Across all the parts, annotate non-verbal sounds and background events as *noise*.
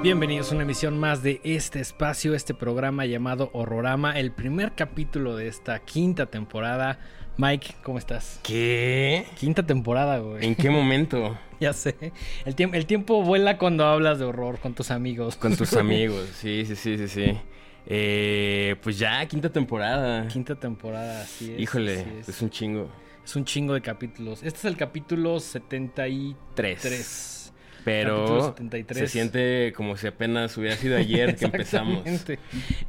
Bienvenidos a una emisión más de este espacio, este programa llamado Horrorama, el primer capítulo de esta quinta temporada. Mike, ¿cómo estás? ¿Qué? Quinta temporada, güey. ¿En qué momento? *laughs* Ya sé. El, tiemp- el tiempo vuela cuando hablas de horror con tus amigos. Con tus *laughs* amigos. Sí, sí, sí, sí, sí. Eh, pues ya, quinta temporada. Quinta temporada, así es. Híjole, así es. es un chingo. Es un chingo de capítulos. Este es el capítulo 73. Tres. Pero 73. se siente como si apenas hubiera sido ayer que *laughs* empezamos.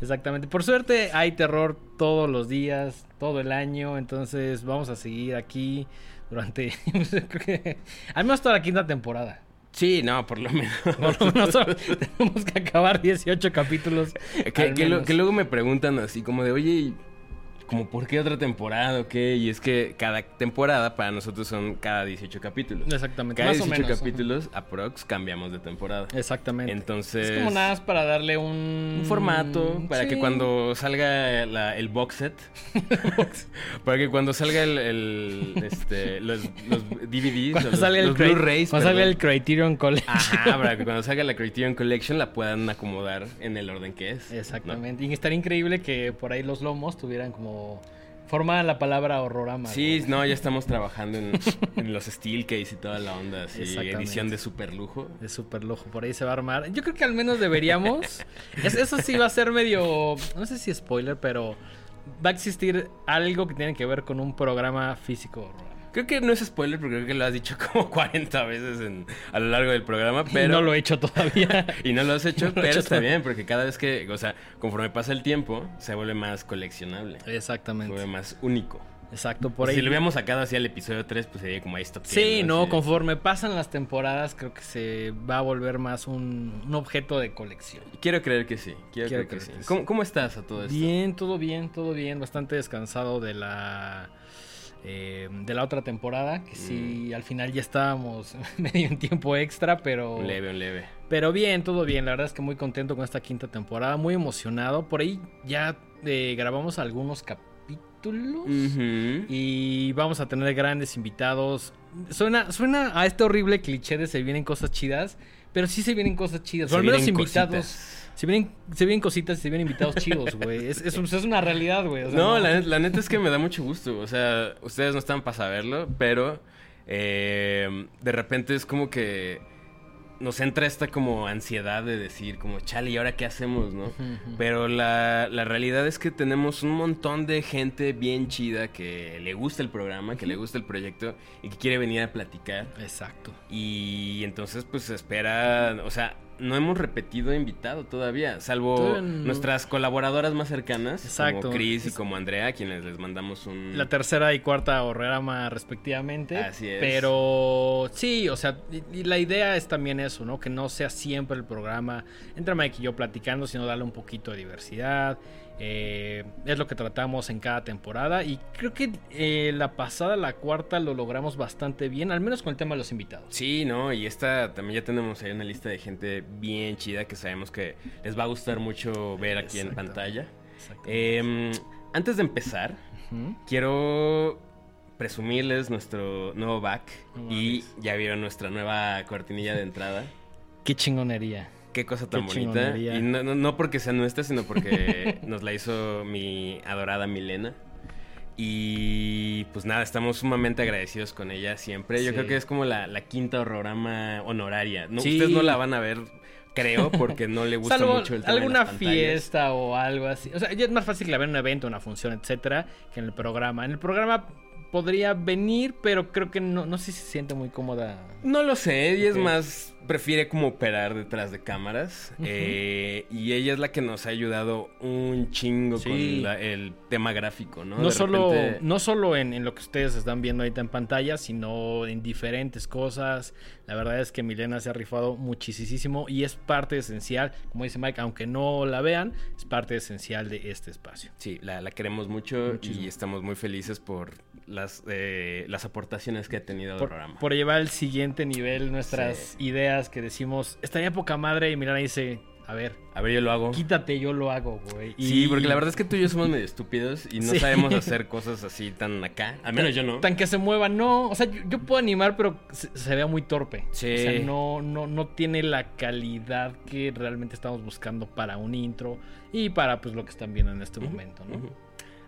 Exactamente. Por suerte hay terror todos los días, todo el año. Entonces vamos a seguir aquí durante. *laughs* creo que- al menos toda la quinta temporada. Sí, no, por lo menos. *laughs* Por lo menos tenemos que acabar 18 capítulos. que, al que lo- menos. que luego me preguntan así como de, oye, como por qué otra temporada o qué? Y es que cada temporada para nosotros son cada 18 capítulos. Exactamente. Cada más o 18 menos. capítulos, aprox, cambiamos de temporada. Exactamente. Entonces... es como nada más para darle un. un formato para Sí. que cuando salga la- el box set *laughs* para que cuando salga el, el, este los, los DVDs Cuando los, salga el, los Cri- Blu-rays cuando salga el Criterion Collection. ajá para que *laughs* cuando salga la Criterion Collection la puedan acomodar en el orden que es ¿no? Exactamente. Y estaría increíble que por ahí los lomos tuvieran como. Formaran la palabra horrorama. Sí, güey. no, ya estamos trabajando en, en los Steelcase y toda la onda, *laughs* así, edición de super lujo. De super lujo, por ahí se va a armar. Yo creo que al menos deberíamos. es- eso sí va a ser medio. No sé si spoiler, pero va a existir algo que tiene que ver con un programa físico. horrorama. Creo que no es spoiler porque creo que lo has dicho *laughs* como 40 veces en- a lo largo del programa, pero... Y no lo he hecho todavía. *laughs* Y no lo has hecho, *laughs* No lo he pero hecho está todavía. bien, porque cada vez que, o sea, conforme pasa el tiempo, se vuelve más coleccionable. Se Exactamente. vuelve más único. Exacto, por ahí. Si lo hubiéramos sacado así al episodio 3, pues sería como ahí stop. Sí, no, conforme pasan las temporadas, creo que se va a volver más un, un objeto de colección. Quiero creer que sí. Quiero, Quiero creer que, creer sí. que sí. ¿Cómo, cómo estás a todo esto? Bien, todo bien, todo bien. Bastante descansado de la. Eh, de la otra temporada. Que sí, al final ya estábamos *laughs* medio en tiempo extra, pero. Un leve, un leve. Pero bien, todo bien. La verdad es que muy contento con esta quinta temporada. Muy emocionado. Por ahí ya eh, grabamos algunos capítulos. Y vamos a tener grandes invitados. Suena, suena a este horrible cliché de se vienen cosas chidas. Pero sí se vienen cosas chidas. Se o al menos invitados. cositas. Se vienen, se vienen cositas y se vienen invitados chidos, güey. Es, es, es una realidad, güey. O sea, no, La, net- la neta es que me da mucho gusto. O sea, ustedes no están para saberlo, pero eh, de repente es como que nos entra esta como ansiedad de decir, como, chale, ¿y ahora qué hacemos, no? Pero la, la realidad es que tenemos un montón de gente bien chida que le gusta el programa, que le gusta el proyecto y que quiere venir a platicar. Exacto. Y entonces pues espera, o sea, no hemos repetido invitado todavía, salvo Todavía no. nuestras colaboradoras más cercanas, Exacto. como Chris y como Andrea, a quienes les mandamos un... La tercera y cuarta horrorama respectivamente. Así es. Pero sí, o sea, y, y la idea es también eso, ¿no? Que no sea siempre el programa entre Mike y yo platicando, sino darle un poquito de diversidad. Eh, es lo que tratamos en cada temporada. Y creo que eh, la pasada, la cuarta, lo logramos bastante bien, al menos con el tema de los invitados. Sí, ¿no? Y esta también ya tenemos ahí una lista de gente bien chida que sabemos que les va a gustar mucho ver aquí en pantalla. Em, antes de empezar, quiero presumirles nuestro nuevo back No y ya vieron nuestra nueva cortinilla de entrada. *laughs* Qué chingonería. Qué cosa tan Qué bonita. Y no, no- no porque sea nuestra, sino porque *laughs* nos la hizo mi adorada Milena. Y pues nada, estamos sumamente agradecidos con ella siempre. Yo Sí. creo que es como la, la quinta horrorama honoraria. No, Sí. Ustedes no la van a ver, creo, porque no le gusta Salvo mucho el tema de alguna las fiesta o algo así. O sea, ya es más fácil que la vean en un evento, una función, etcétera, que en el programa. En el programa podría venir, pero creo que no, no sé si se siente muy cómoda. No lo sé, ella es más, prefiere como operar detrás de cámaras. Eh, y ella es la que nos ha ayudado un chingo Sí. con la- el tema gráfico, ¿no? No, De solo, repente- no solo en, en lo que ustedes están viendo ahorita en pantalla, sino en diferentes cosas. La verdad es que Milena se ha rifado muchísimo y es parte esencial, como dice Mike, aunque no la vean, es parte esencial de este espacio. Sí, la, la queremos mucho Muchísimo. y estamos muy felices por las, eh, las aportaciones que ha tenido el Por, programa. por llevar al siguiente nivel nuestras Sí. ideas que decimos, estaría poca madre y mirar ahí dice, a ver, A ver, yo lo hago. quítate, yo lo hago, güey. Sí, porque la verdad es que tú y yo somos medio estúpidos y no Sí. sabemos *laughs* hacer cosas así tan acá. Al menos yo no. Tan que se mueva, no. O sea, yo, yo puedo animar, pero se, se vea muy torpe. Sí. O sea, no, no, no tiene la calidad que realmente estamos buscando para un intro y para pues lo que están viendo en este momento, ¿no?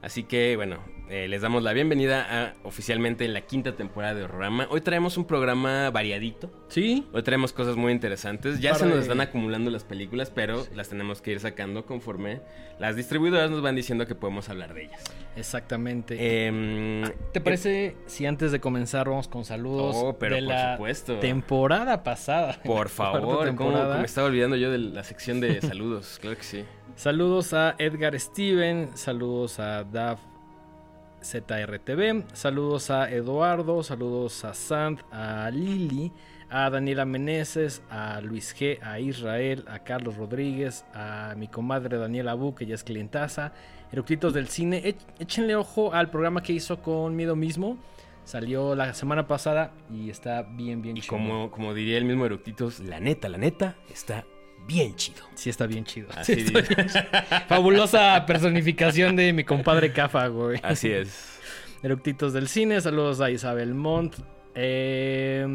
Así que, bueno, eh, les damos la bienvenida a oficialmente en la quinta temporada de Horrorama. Hoy traemos un programa variadito. Sí. Hoy traemos cosas muy interesantes. Ya se nos de- están acumulando las películas, pero las tenemos que ir sacando conforme las distribuidoras nos van diciendo que podemos hablar de ellas. Exactamente. Em, ¿Te parece si antes de comenzar vamos con saludos Oh, pero de por la supuesto. temporada pasada? *laughs* Por favor, ¿cómo, temporada. me estaba olvidando yo de la sección de saludos? *laughs* Claro que sí. Saludos a Edgar Steven, saludos a Dav ZRTV, saludos a Eduardo, saludos a Sant, a Lili, a Daniela Meneses, a Luis G, a Israel, a Carlos Rodríguez, a mi comadre Daniela Bu, que ya es clientaza, Eructitos del Cine. Ech- Échenle ojo al programa que hizo con Miedo Mismo. Salió la semana pasada y está bien, bien Y chido. como, como diría el mismo Eructitos, la neta, la neta, está bien chido. Sí, está bien chido. Así Sí, está dice. bien chido. Fabulosa personificación de mi compadre Cafa, güey. Así es. Eructitos del cine, saludos a Isabel Montt. eh,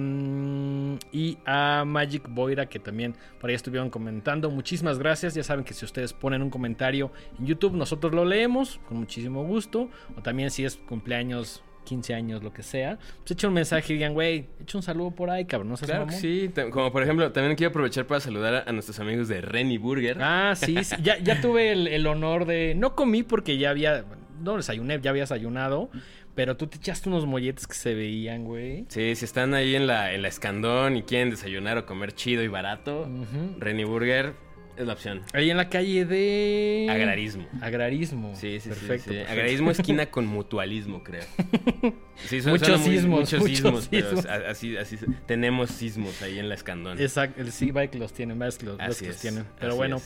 y a Magic Boira que también por ahí estuvieron comentando. Muchísimas gracias. Ya saben que si ustedes ponen un comentario en YouTube, nosotros lo leemos con muchísimo gusto. O también si es cumpleaños, 15 años, lo que sea, pues echen un mensaje y digan, güey, echa un saludo por ahí, cabrón. No seas Claro que mamón". sí. Como por ejemplo, también quiero aprovechar para saludar a, nuestros amigos de Renny Burger. Ah, sí, sí. Ya, ya *laughs* tuve el, el honor de. No comí porque ya había. No desayuné, ya había desayunado. Pero tú te echaste unos molletes que se veían, güey. Sí, si están ahí en la, en la Escandón y quieren desayunar o comer chido y barato, Ujú. Renny Burger es la opción. Ahí en la calle de. Agrarismo. Agrarismo. Sí, sí, perfecto, sí, sí. perfecto. Agrarismo esquina *laughs* con mutualismo, creo. *laughs* Sí, suena- Muchos sismos, Muchos muchos sismos, pero sismos. así, así tenemos sismos ahí en la Escandón. Exacto, el sí, que los tienen, los, los es, tienen. Pero bueno,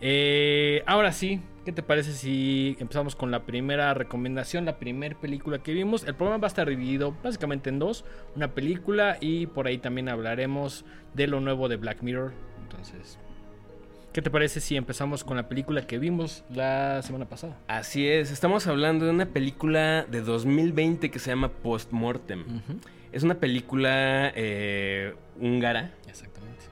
eh, ahora sí, ¿qué te parece si empezamos con la primera recomendación, la primera película que vimos? El programa va a estar dividido básicamente en dos, una película y por ahí también hablaremos de lo nuevo de Black Mirror. Entonces, ¿qué te parece si empezamos con la película que vimos la semana pasada? Así es, estamos hablando de una película de 2020 que se llama Postmortem. Es una película eh, húngara Exactamente.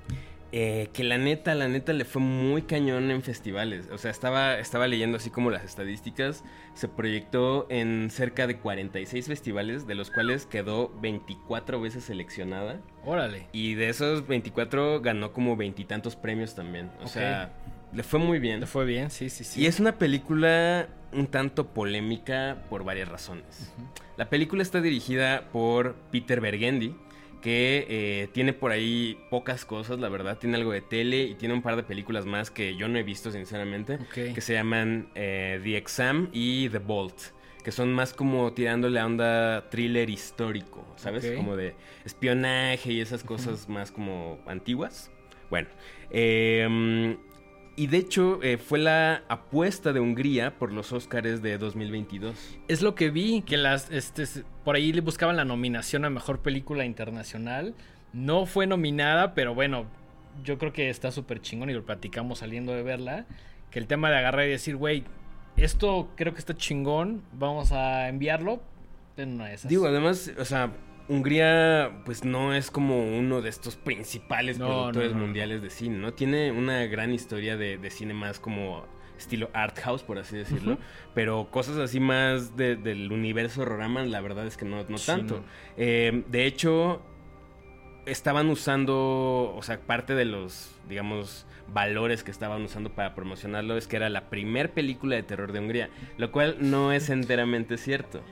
Eh, que la neta, la neta le fue muy cañón en festivales. O sea, estaba, estaba leyendo así como las estadísticas. Se proyectó en cerca de 46 festivales, de los cuales quedó 24 veces seleccionada. Órale. Y de esos 24 ganó como veintitantos premios también. O sea, le fue muy bien. ¿Te fue bien? Sí, sí, sí. Y es una película un tanto polémica por varias razones. La película está dirigida por Peter Bergendi, que eh, tiene por ahí pocas cosas, la verdad. Tiene algo de tele y tiene un par de películas más que yo no he visto, sinceramente, Ok. que se llaman eh, The Exam y The Bolt. Que son más como tirándole a onda thriller histórico, ¿sabes? Como de espionaje y esas cosas más como antiguas. Bueno, eh, y de hecho eh, fue la apuesta de Hungría por los Oscars de 2022. Es lo que vi, que las, este, por ahí le buscaban la nominación a Mejor Película Internacional. No fue nominada, pero bueno, yo creo que está súper chingón y lo platicamos saliendo de verla. Que el tema de agarrar y decir, güey, esto creo que está chingón, vamos a enviarlo en una de esas. Digo, además, o sea, Hungría pues no es como uno de estos principales No, productores no, no. mundiales de cine, ¿no? Tiene una gran historia de, de cine más como estilo art house, por así decirlo, pero cosas así más de- del universo Rorama, la verdad es que no, no Sí, tanto. Eh, de hecho, estaban usando, o sea, parte de los, digamos, valores que estaban usando para promocionarlo es que era la primer película de terror de Hungría, lo cual no es enteramente cierto.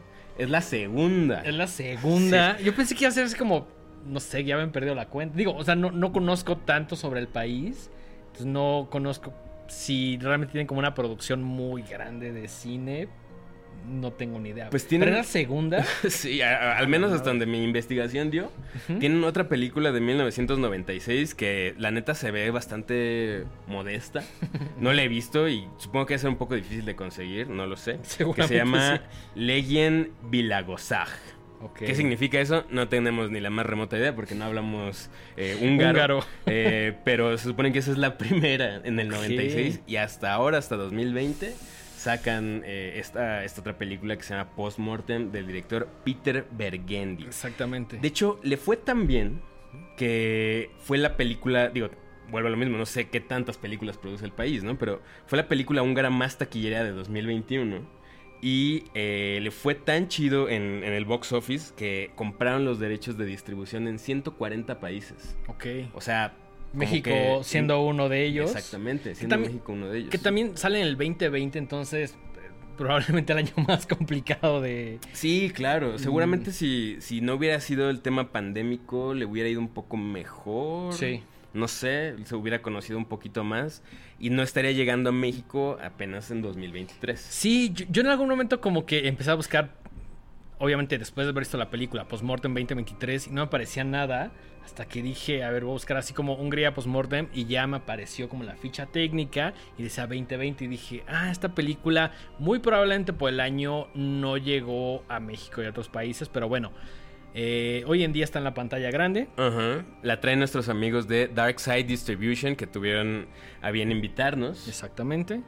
Es la segunda. Es la segunda. Yo pensé que iba a ser así como, no sé, ya me han perdido la cuenta. Digo, o sea, no, no conozco tanto sobre el país. Entonces no conozco si realmente tienen como una producción muy grande de cine. No tengo ni idea. Pues tienen- ¿Pero era segunda? *laughs* Sí, a- a- al menos hasta donde mi investigación dio. Tienen otra película de 1996 que la neta se ve bastante modesta. *laughs* No la he visto y supongo que va a ser un poco difícil de conseguir, no lo sé. Que se llama sí. Legend Vilagosaj. ¿Qué significa eso? No tenemos ni la más remota idea porque no hablamos eh, húngaro. Húngaro. Eh, pero se supone que esa es la primera en el Ok. 96 y hasta ahora, hasta 2020, sacan eh, esta, esta otra película que se llama Postmortem del director Peter Bergendi. Exactamente. De hecho, le fue tan bien que fue la película, digo, vuelvo a lo mismo, no sé qué tantas películas produce el país, ¿no? Pero fue la película húngara más taquillera de 2021. Y eh, le fue tan chido en, en el box office que compraron los derechos de distribución en 140 países. ok. O sea, México que- siendo uno de ellos. Exactamente, siendo también- México uno de ellos. Que también sale en el 2020, entonces eh, probablemente el año *laughs* más complicado de... Sí, claro. Seguramente Mm. si, si no hubiera sido el tema pandémico, le hubiera ido un poco mejor. Sí. No sé, se hubiera conocido un poquito más y no estaría llegando a México apenas en 2023. Sí, yo, yo en algún momento como que empecé a buscar, obviamente después de haber visto la película Postmortem 2023 y no me aparecía nada, hasta que dije, a ver, voy a buscar así como Hungría Postmortem y ya me apareció como la ficha técnica y decía 2020 y dije, ah, esta película muy probablemente por el año no llegó a México y a otros países, pero bueno, eh, hoy en día está en la pantalla grande. Ajá. La traen nuestros amigos de Dark Side Distribution que tuvieron a bien invitarnos. Exactamente.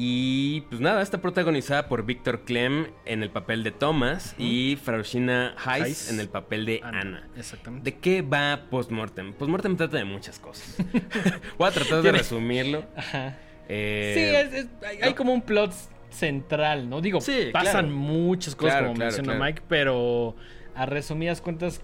Y pues nada, está protagonizada por Víctor Clem en el papel de Thomas y Fraushina Heiss Heiss. en el papel de Ana. Exactamente. ¿De qué va Postmortem? Postmortem trata de muchas cosas. *laughs* Voy a tratar de resumirlo. Ajá. Eh, Sí, es- es- hay, hay como un plot central, ¿no? Digo, Sí, pasan claro. muchas cosas Claro, como claro, menciona. Mike, pero a resumidas cuentas,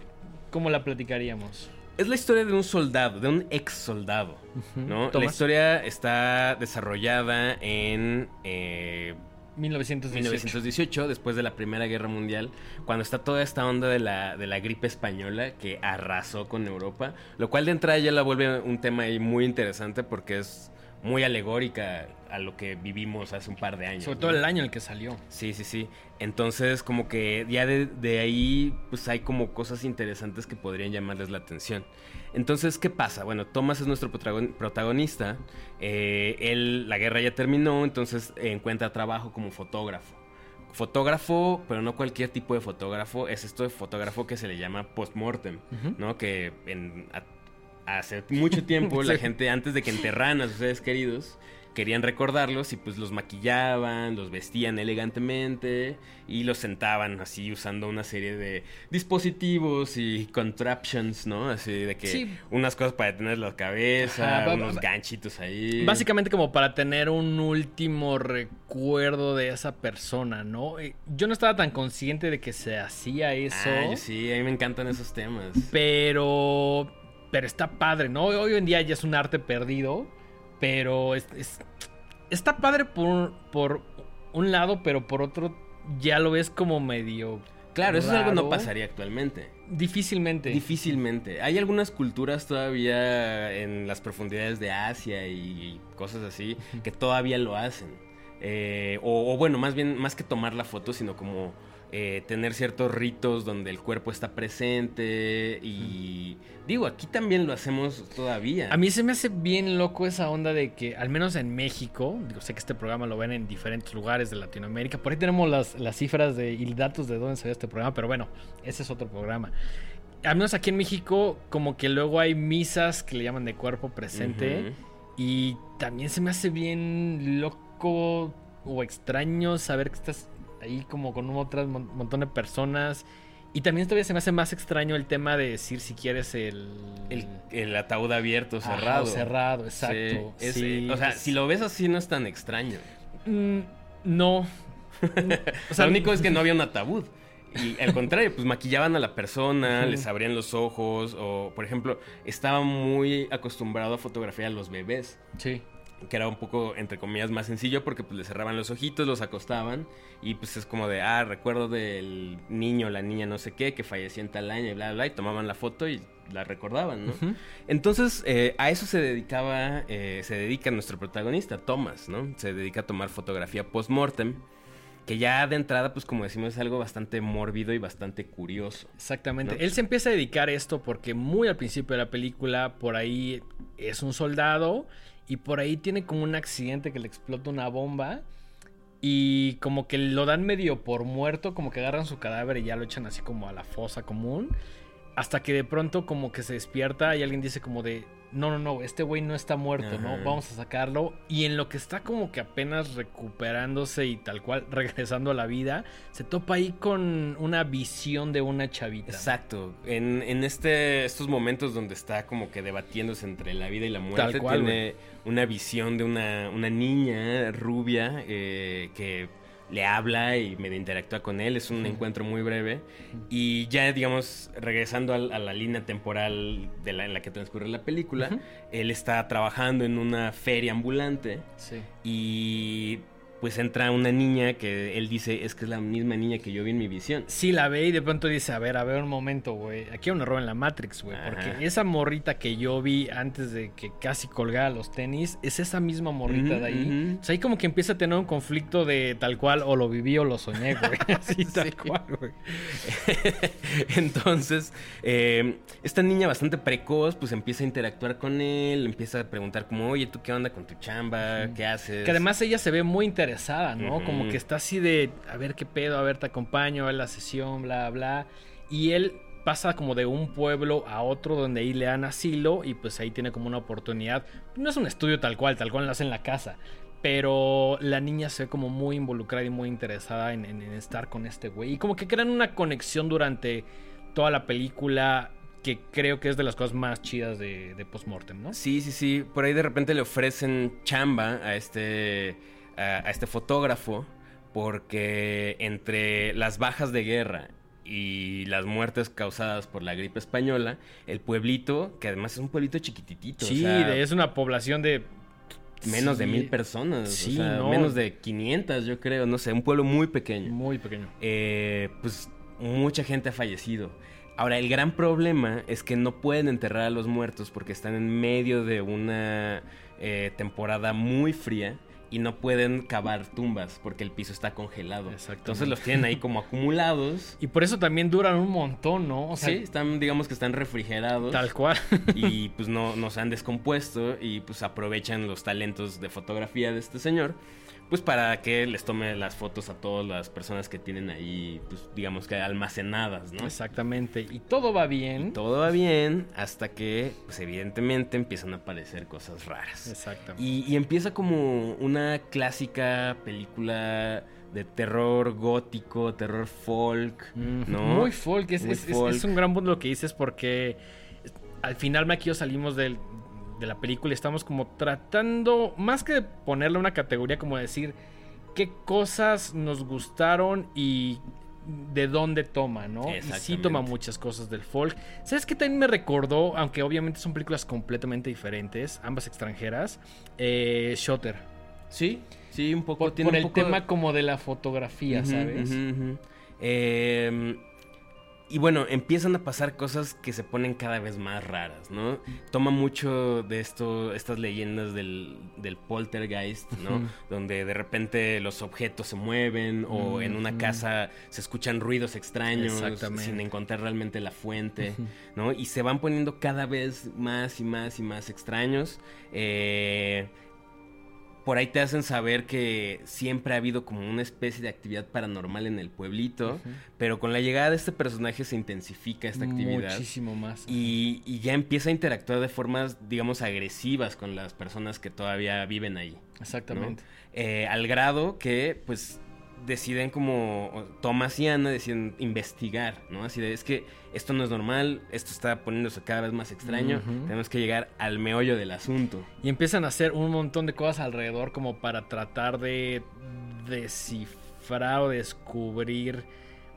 ¿cómo la platicaríamos? Es la historia de un soldado, de un ex soldado, ¿no? La historia está desarrollada en eh, 1918. 1918, después de la Primera Guerra Mundial, cuando está toda esta onda de la, de la gripe española que arrasó con Europa, lo cual de entrada ya la vuelve un tema ahí muy interesante porque es muy alegórica a lo que vivimos hace un par de años. Sobre ¿no? todo el año en el que salió. Sí, sí, sí. Entonces, como que ya de, de ahí, pues hay como cosas interesantes que podrían llamarles la atención. Entonces, ¿qué pasa? Bueno, Thomas es nuestro protagon- protagonista. Eh, él, la guerra ya terminó, entonces encuentra trabajo como fotógrafo. Fotógrafo, pero no cualquier tipo de fotógrafo, es esto de fotógrafo que se le llama post-mortem, Ujú. ¿no? Que en, a- hace mucho *laughs* tiempo la gente, antes de que enterraran a sus seres queridos, querían recordarlos y pues los maquillaban, los vestían elegantemente y los sentaban así usando una serie de dispositivos y contraptions, ¿no? Así de que Sí. unas cosas para detener la cabeza, Ajá, unos ganchitos ahí. Básicamente como para tener un último recuerdo de esa persona, ¿no? Eh, Yo no estaba tan consciente de que se hacía eso. Ah, yo sí, a mí me encantan esos temas. Pero. Pero está padre, ¿no? Hoy en día ya es un arte perdido. Pero es, es- está padre por, por un lado, pero por otro ya lo ves como medio. Claro, eso es algo que no pasaría actualmente. Difícilmente. Difícilmente. Hay algunas culturas todavía en las profundidades de Asia y cosas así que todavía lo hacen. Eh, o, o bueno, más bien, más que tomar la foto, sino como eh, tener ciertos ritos donde el cuerpo está presente. Y digo, aquí también lo hacemos todavía. A mí se me hace bien loco esa onda de que, al menos en México, digo, sé que este programa lo ven en diferentes lugares de Latinoamérica. Por ahí tenemos las, las cifras de, y datos de dónde se ve este programa, pero bueno, ese es otro programa. Al menos aquí en México, como que luego hay misas que le llaman de cuerpo presente. Y también se me hace bien loco o extraño saber que estás ahí como con un otro mon- montón de personas. Y también todavía se me hace más extraño el tema de decir si quieres el... El, el ataúd abierto, Ajá, cerrado. cerrado, exacto. Sí, es- Sí, o sea, es- si lo ves así no es tan extraño. Mm, no. *laughs* O sea, lo único es que no había un ataúd. Y al *laughs* contrario, pues maquillaban a la persona, les abrían los ojos, o por ejemplo, estaba muy acostumbrado a fotografiar a los bebés, Sí. Que era un poco, entre comillas, más sencillo porque pues les cerraban los ojitos, los acostaban, y pues es como de, ah, recuerdo del niño, la niña no sé qué, que falleció en tal año, y bla, bla, bla, y tomaban la foto y la recordaban, ¿no? Entonces, eh, a eso se dedicaba, eh, se dedica nuestro protagonista, Thomas, ¿no? Se dedica a tomar fotografía post-mortem. que ya de entrada, pues como decimos, es algo bastante mórbido y bastante curioso. Exactamente. Él se empieza a dedicar a esto porque muy al principio de la película, por ahí es un soldado y por ahí tiene como un accidente que le explota una bomba. Y como que lo dan medio por muerto, como que agarran su cadáver y ya lo echan así como a la fosa común. Hasta que de pronto como que se despierta y alguien dice como de, no, no, no, este güey no está muerto, ¿no? Vamos a sacarlo. Y en lo que está como que apenas recuperándose y tal cual *laughs* regresando a la vida, se topa ahí con una visión de una chavita. Exacto. En, en este, estos momentos donde está como que debatiéndose entre la vida y la muerte, tal cual, tiene una visión de una, una niña rubia eh, que le habla y medio interactúa con él. Es un encuentro muy breve. Y ya, digamos, regresando a, la línea temporal de la, en la que transcurre la película, él está trabajando en una feria ambulante. Sí. Y pues entra una niña que él dice es que es la misma niña que yo vi en mi visión. Sí, la ve y de pronto dice, a ver, a ver un momento, güey. Aquí hay un error en la Matrix, güey. Porque esa morrita que yo vi antes de que casi colgara los tenis, es esa misma morrita de ahí. O sea, ahí como que empieza a tener un conflicto de tal cual, o lo viví o lo soñé, güey. *laughs* Así tal cual, güey. *laughs* Entonces, eh, esta niña bastante precoz, pues empieza a interactuar con él, empieza a preguntar como, oye, ¿tú qué onda con tu chamba? ¿Qué haces? Que además ella se ve muy interesante ¿no? Como que está así de, a ver qué pedo, a ver, te acompaño a la sesión, bla, bla. Y él pasa como de un pueblo a otro donde ahí le dan asilo y pues ahí tiene como una oportunidad. No es un estudio tal cual, tal cual lo hace en la casa. Pero la niña se ve como muy involucrada y muy interesada en, estar con este güey. Y como que crean una conexión durante toda la película que creo que es de las cosas más chidas de, de Postmortem, ¿no? Sí, sí, sí. Por ahí de repente le ofrecen chamba a este a, este fotógrafo porque entre las bajas de guerra y las muertes causadas por la gripe española, el pueblito, que además es un pueblito chiquititito. Sí, es una población de... Menos de mil personas. Sí, menos de 500 yo creo, no sé, un pueblo muy pequeño. Muy pequeño. Eh, pues mucha gente ha fallecido. Ahora, el gran problema es que no pueden enterrar a los muertos porque están en medio de una eh, temporada muy fría y no pueden cavar tumbas porque el piso está congelado. Entonces los tienen ahí como acumulados. *laughs* Y por eso también duran un montón, ¿no? O sea, sí, están, digamos que están refrigerados. Tal cual. *laughs* y *laughs* pues no, no se han descompuesto y pues aprovechan los talentos de fotografía de este señor pues para que les tome las fotos a todas las personas que tienen ahí, pues digamos que almacenadas, ¿no? Exactamente. Y todo va bien. todo va bien hasta que, pues evidentemente empiezan a aparecer cosas raras. Exactamente. Y, empieza como una clásica película de terror gótico, terror folk, ¿no? Muy folk, es, es, un gran punto lo que dices porque al final, aquí salimos del, de la película y estamos como tratando, más que ponerle una categoría, como decir qué cosas nos gustaron y de dónde toma, ¿no? Y sí toma muchas cosas del folk. ¿Sabes qué también me recordó? Aunque obviamente son películas completamente diferentes, ambas extranjeras. Eh, Shutter. Sí, sí, un poco. Por, tiene el tema como de la fotografía, ¿sabes? eh, y bueno, empiezan a pasar cosas que se ponen cada vez más raras, ¿no? Toma mucho de esto, estas leyendas del, del poltergeist, ¿no? Donde de repente los objetos se mueven o en una casa se escuchan ruidos extraños sin encontrar realmente la fuente, ¿no? Y se van poniendo cada vez más y más y más extraños. Eh, por ahí te hacen saber que siempre ha habido como una especie de actividad paranormal en el pueblito, pero con la llegada de este personaje se intensifica esta actividad. Muchísimo más. Y, y, ya empieza a interactuar de formas, digamos, agresivas con las personas que todavía viven ahí. Exactamente. Eh, al grado que, pues, deciden como Thomas y Ana deciden investigar, ¿no? Así de, es que esto no es normal, esto está poniéndose cada vez más extraño, tenemos que llegar al meollo del asunto. Y empiezan a hacer un montón de cosas alrededor como para tratar de descifrar o descubrir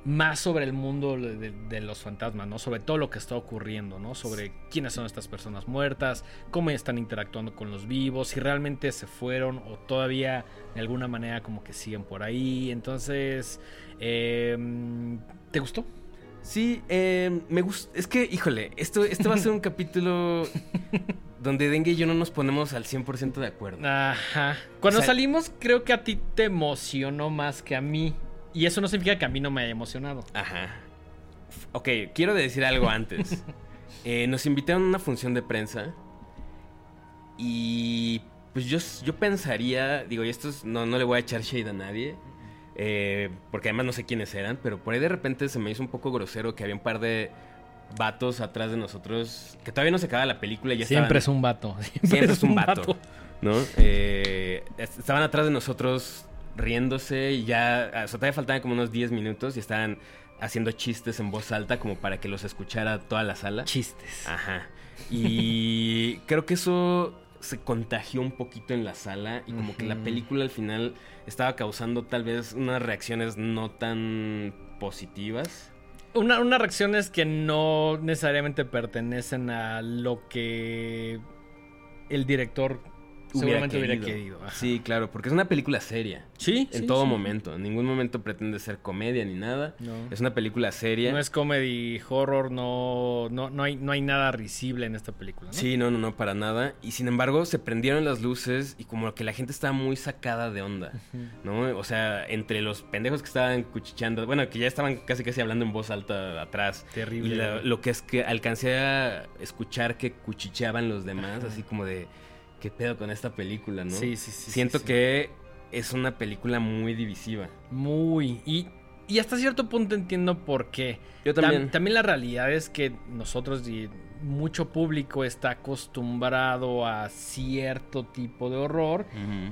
más sobre el mundo de, los fantasmas, ¿no? Sobre todo lo que está ocurriendo, ¿no? Sobre quiénes son estas personas muertas, cómo están interactuando con los vivos, si realmente se fueron o todavía de alguna manera como que siguen por ahí. Entonces, em, ¿te gustó? Sí, eh, me gusta. Es que, híjole, esto, esto va a ser un *laughs* capítulo donde Dengue y yo no nos ponemos al 100% de acuerdo. Ajá. Cuando O sea- salimos, creo que a ti te emocionó más que a mí. Y eso no significa que a mí no me haya emocionado. Ajá. Ok, quiero decir algo antes. *laughs* Eh, nos invitaron a una función de prensa. Y pues yo, yo pensaría, digo, y esto es- no, no le voy a echar shade a nadie. eh, porque además no sé quiénes eran, pero por ahí de repente se me hizo un poco grosero que había un par de vatos atrás de nosotros que todavía no se acaba la película y ya Siempre estaban- es un vato. Siempre es un vato. ¿No? Eh, est- estaban atrás de nosotros riéndose y ya. O sea, todavía faltaban como unos 10 minutos y estaban haciendo chistes en voz alta como para que los escuchara toda la sala. Chistes. Ajá. Y *laughs* creo que eso se contagió un poquito en la sala y como que la película al final estaba causando tal vez unas reacciones no tan positivas. Una, unas reacciones que no necesariamente pertenecen a lo que el director seguramente hubiera querido. Sí, claro, porque es una película seria. Sí, En sí, todo sí. momento. En ningún momento pretende ser comedia ni nada. No. Es una película seria. No es comedy horror, no, no, no, hay, no hay nada risible en esta película. ¿no? Sí, no, no, no, para nada. Y sin embargo, se prendieron las luces y como que la gente estaba muy sacada de onda, ¿no? O sea, entre los pendejos que estaban cuchicheando, bueno, que ya estaban casi casi hablando en voz alta atrás. Terrible. Y la- lo que es que alcancé a escuchar que cuchicheaban los demás, así como de, ¿qué pedo con esta película, no? Sí, sí, sí. Siento sí, sí. que es una película muy divisiva. Muy. Y, y hasta cierto punto entiendo por qué. Yo Tam- también. también la realidad es que nosotros y mucho público está acostumbrado a cierto tipo de horror.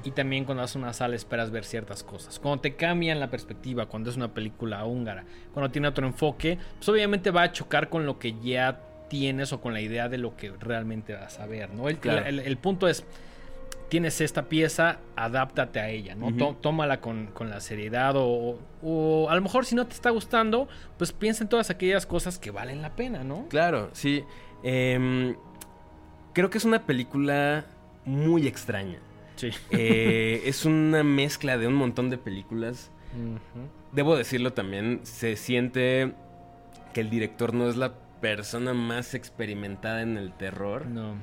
Y también cuando vas a una sala esperas ver ciertas cosas. Cuando te cambian la perspectiva, cuando es una película húngara, cuando tiene otro enfoque, pues obviamente va a chocar con lo que ya tienes o con la idea de lo que realmente vas a ver, ¿no? El, Claro. el- el punto es, tienes esta pieza, adáptate a ella, ¿no? Tómala con, con la seriedad o, o a lo mejor si no te está gustando, pues piensa en todas aquellas cosas que valen la pena, ¿no? Claro, sí. Em, creo que es una película muy extraña. Sí. Eh, *laughs* es una mezcla de un montón de películas. Debo decirlo también, se siente que el director no es la persona más experimentada en el terror. No.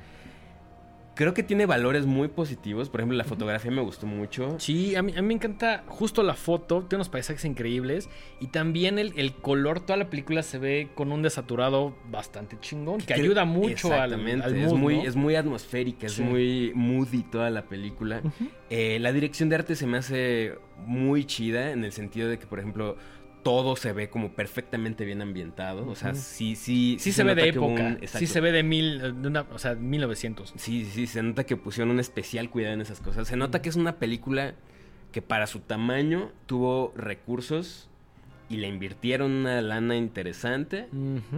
Creo que tiene valores muy positivos. Por ejemplo, la fotografía me gustó mucho. Sí, a mí, a mí me encanta justo la foto, tiene unos paisajes increíbles y también el, el color, toda la película se ve con un desaturado bastante chingón, que ayuda mucho al, Exactamente, al es, mood, muy, ¿no? es muy atmosférica, es muy moody toda la película. Eh, la dirección de arte se me hace muy chida en el sentido de que, por ejemplo, todo se ve como perfectamente bien ambientado. O sea, sí, sí. Sí se ve de época, un- sí se ve de mil, de una, o sea, 1900. Sí, sí, se nota que pusieron un especial cuidado en esas cosas. Se nota que es una película que para su tamaño tuvo recursos y le invirtieron una lana interesante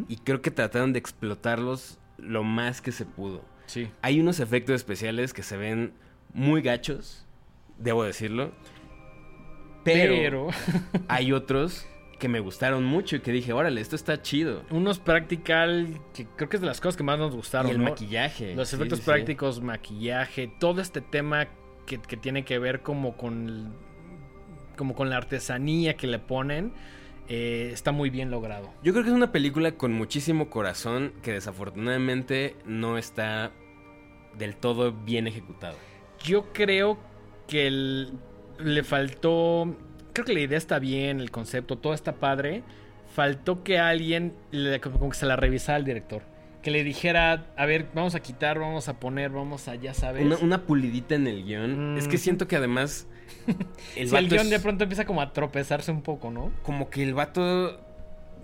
y creo que trataron de explotarlos lo más que se pudo. Sí. Hay unos efectos especiales que se ven muy gachos, debo decirlo. Pero, Pero, hay otros que me gustaron mucho y que dije, órale, esto está chido. unos practical, que creo que es de las cosas que más nos gustaron, y el ¿no? maquillaje. Los efectos sí, sí. prácticos, maquillaje, todo este tema que, que tiene que ver como con como con la artesanía que le ponen, eh, está muy bien logrado. Yo creo que es una película con muchísimo corazón que desafortunadamente no está del todo bien ejecutada. Yo creo que el- le faltó. Creo que la idea está bien, el concepto, todo está padre. Faltó que alguien le- como que se la revisara al director. Que le dijera, a ver, vamos a quitar, vamos a poner, vamos a, ya sabes. Una, una pulidita en el guion. Es que siento que además. *laughs* El Si el guion es- de pronto empieza como a tropezarse un poco, ¿no? como que el vato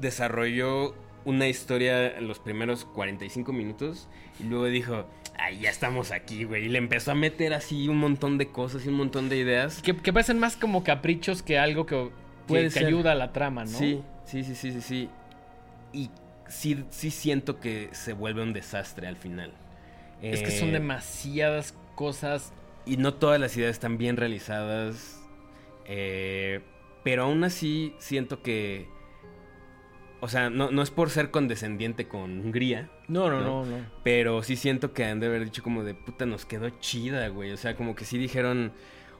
desarrolló una historia en los primeros 45 minutos y luego dijo, ay, ya estamos aquí, güey. Y le empezó a meter así un montón de cosas y un montón de ideas. Que, que parecen más como caprichos que algo que, que- Puede que ser. ayuda a la trama, ¿no? Sí, sí, sí, sí, sí, sí. Y sí, sí siento que se vuelve un desastre al final. Es que son Eh, demasiadas cosas. Y no todas las ideas están bien realizadas. eh, pero aún así siento que... O sea, no, no es por ser condescendiente con Hungría. No, no, No. no, no. Pero sí siento que han de haber dicho como de puta nos quedó chida, güey. O sea, como que sí dijeron,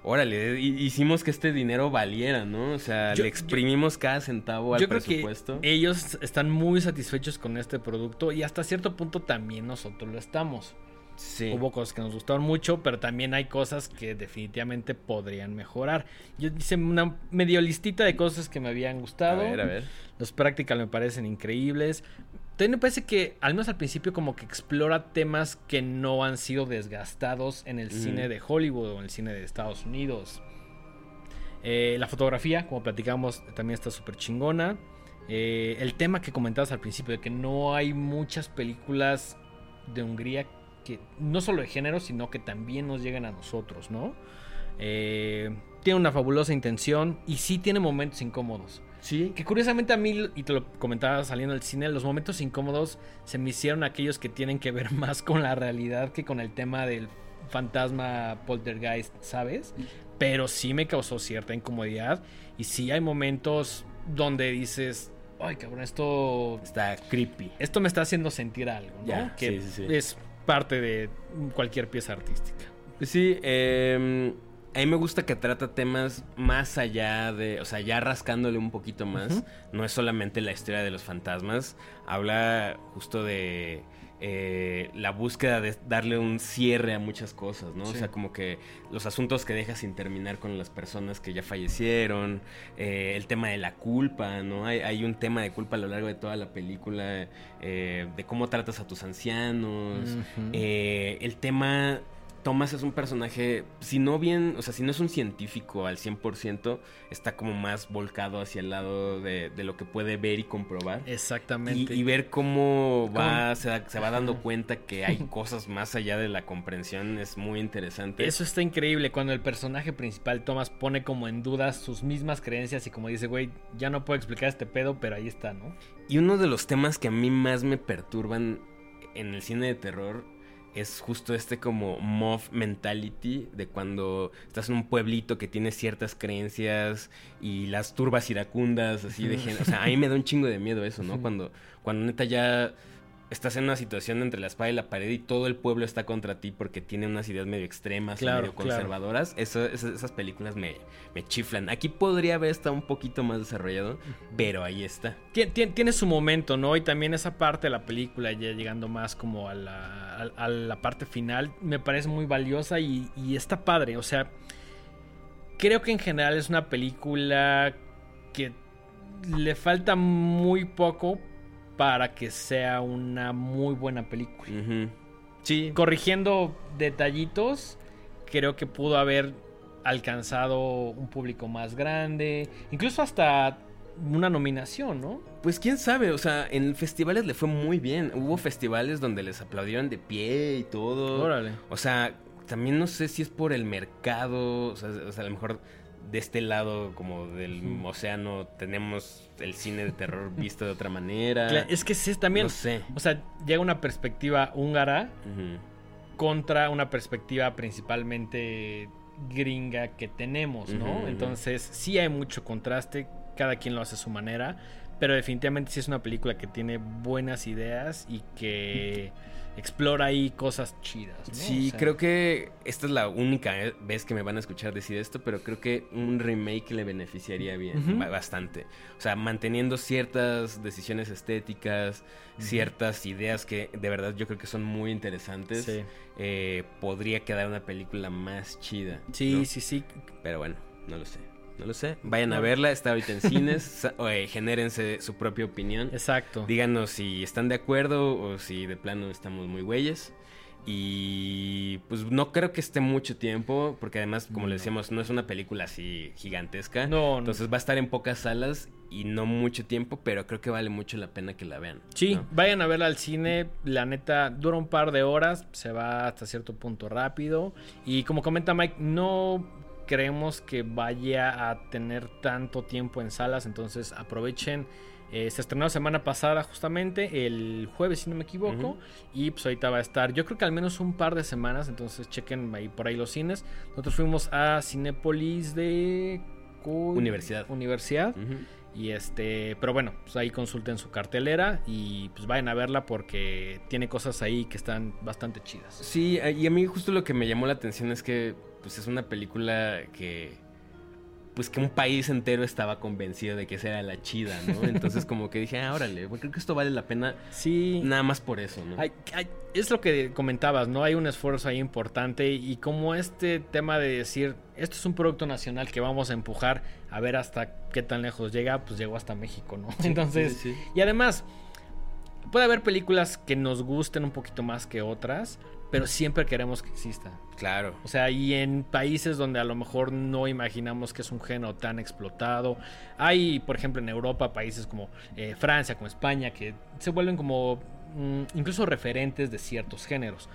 órale, hicimos que este dinero valiera, ¿no? O sea, le exprimimos cada centavo al presupuesto. ellos están muy satisfechos con este producto y hasta cierto punto también nosotros lo estamos. Sí. Hubo cosas que nos gustaron mucho, pero también hay cosas que definitivamente podrían mejorar. Yo hice una medio listita de cosas que me habían gustado. A ver, a ver. Los practical me parecen increíbles. También me parece que, al menos al principio, como que explora temas que no han sido desgastados en el cine de Hollywood o en el cine de Estados Unidos. Eh, la fotografía, como platicamos, también está súper chingona. Eh, el tema que comentabas al principio, de que no hay muchas películas de Hungría que no solo de género, sino que también nos llegan a nosotros, ¿no? Eh, tiene una fabulosa intención y sí tiene momentos incómodos. Sí. Que curiosamente a mí, y te lo comentaba saliendo del cine, los momentos incómodos se me hicieron aquellos que tienen que ver *laughs* más con la realidad que con el tema del fantasma poltergeist, ¿sabes? Pero sí me causó cierta incomodidad. Y sí hay momentos donde dices, ay cabrón, esto está creepy. Esto me está haciendo sentir algo, ¿no? que es parte de cualquier pieza artística. Sí, eh a mí me gusta que trata temas más allá de, o sea, ya rascándole un poquito más. No es solamente la historia de los fantasmas. Habla justo de eh, la búsqueda de darle un cierre a muchas cosas, ¿no? O sea, como que los asuntos que dejas sin terminar con las personas que ya fallecieron, eh, el tema de la culpa, ¿no? Hay, un tema de culpa a lo largo de toda la película, eh, de cómo tratas a tus ancianos, el tema Thomas es un personaje, si no bien, o sea, si no es un científico al 100%, está como más volcado hacia el lado de, lo que puede ver y comprobar. Exactamente. Y, ver cómo va, se, va dando cuenta que hay *laughs* cosas más allá de la comprensión es muy interesante. Eso está increíble, cuando el personaje principal, Thomas, pone como en duda sus mismas creencias y como dice, güey, ya no puedo explicar este pedo, pero ahí está, ¿no? Y uno de los temas que a mí más me perturban en el cine de terror es justo este como mob mentality de cuando estás en un pueblito que tiene ciertas creencias y las turbas iracundas así de gente. O sea, a mí me da un chingo de miedo eso, ¿no? Cuando, cuando neta ya estás en una situación entre la espada y la pared y todo el pueblo está contra ti porque tiene unas ideas medio extremas, medio conservadoras, esas, películas me, me, chiflan. Aquí podría haber estado un poquito más desarrollado, pero ahí está. Tiene, su momento, ¿no? Y también esa parte de la película, ya llegando más como a la, a, la parte final, me parece muy valiosa y, y está padre. O sea, creo que en general es una película que le falta muy poco para que sea una muy buena película. Sí. Corrigiendo detallitos, creo que pudo haber alcanzado un público más grande, incluso hasta una nominación, ¿no? Pues quién sabe, o sea, en festivales le fue muy bien. Hubo festivales donde les aplaudieron de pie y todo. Órale. O sea, también no sé si es por el mercado, o sea, o sea a lo mejor de este lado como del océano tenemos el cine de terror *laughs* visto de otra manera. es que sí, también. No sé. O sea, llega una perspectiva húngara contra una perspectiva principalmente gringa que tenemos, ¿no? Entonces, sí hay mucho contraste, cada quien lo hace a su manera, pero definitivamente sí es una película que tiene buenas ideas y que *laughs* explora ahí cosas chidas. Sí, creo que esta es la única vez que me van a escuchar decir esto, pero creo que un remake le beneficiaría bien, bastante. O sea, manteniendo ciertas decisiones estéticas, ciertas ideas que de verdad yo creo que son muy interesantes, eh, podría quedar una película más chida. Sí, sí, sí. Pero bueno, no lo sé. No lo sé. Vayan a verla, está ahorita en *laughs* cines. Eh, genérense su propia opinión. Exacto. Díganos si están de acuerdo o si de plano estamos muy güeyes. Y pues no creo que esté mucho tiempo, porque además, como le decíamos, no es una película así gigantesca. No, Entonces va a estar en pocas salas y no mucho tiempo, pero creo que vale mucho la pena que la vean. Sí, vayan a verla al cine. La neta dura un par de horas, se va hasta cierto punto rápido. Y como comenta Mike, no creemos que vaya a tener tanto tiempo en salas, entonces aprovechen. Eh, se estrenó la semana pasada justamente, el jueves si no me equivoco, y pues ahorita va a estar, yo creo que al menos un par de semanas, entonces chequen ahí por ahí los cines. Nosotros fuimos a Cinépolis de Universidad. Universidad. Y este, pero bueno, pues ahí consulten su cartelera y pues vayan a verla porque tiene cosas ahí que están bastante chidas. Sí, y a mí justo lo que me llamó la atención es que pues es una película que pues que un país entero estaba convencido de que esa era la chida, ¿no? *laughs* Entonces como que dije, ah, órale, creo que esto vale la pena Sí. nada más por eso, ¿no? Hay- hay- es lo que comentabas, ¿no? Hay un esfuerzo ahí importante y como este tema de decir, esto es un producto nacional que vamos a empujar a ver hasta qué tan lejos llega, pues llegó hasta México, ¿no? Entonces, Sí, sí, sí. y además, puede haber películas que nos gusten un poquito más que otras, pero siempre queremos que exista. Claro. O sea, y en países donde a lo mejor no imaginamos que es un género tan explotado. Hay, por ejemplo, en Europa países como eh, Francia, como España, que se vuelven como mm, incluso referentes de ciertos géneros.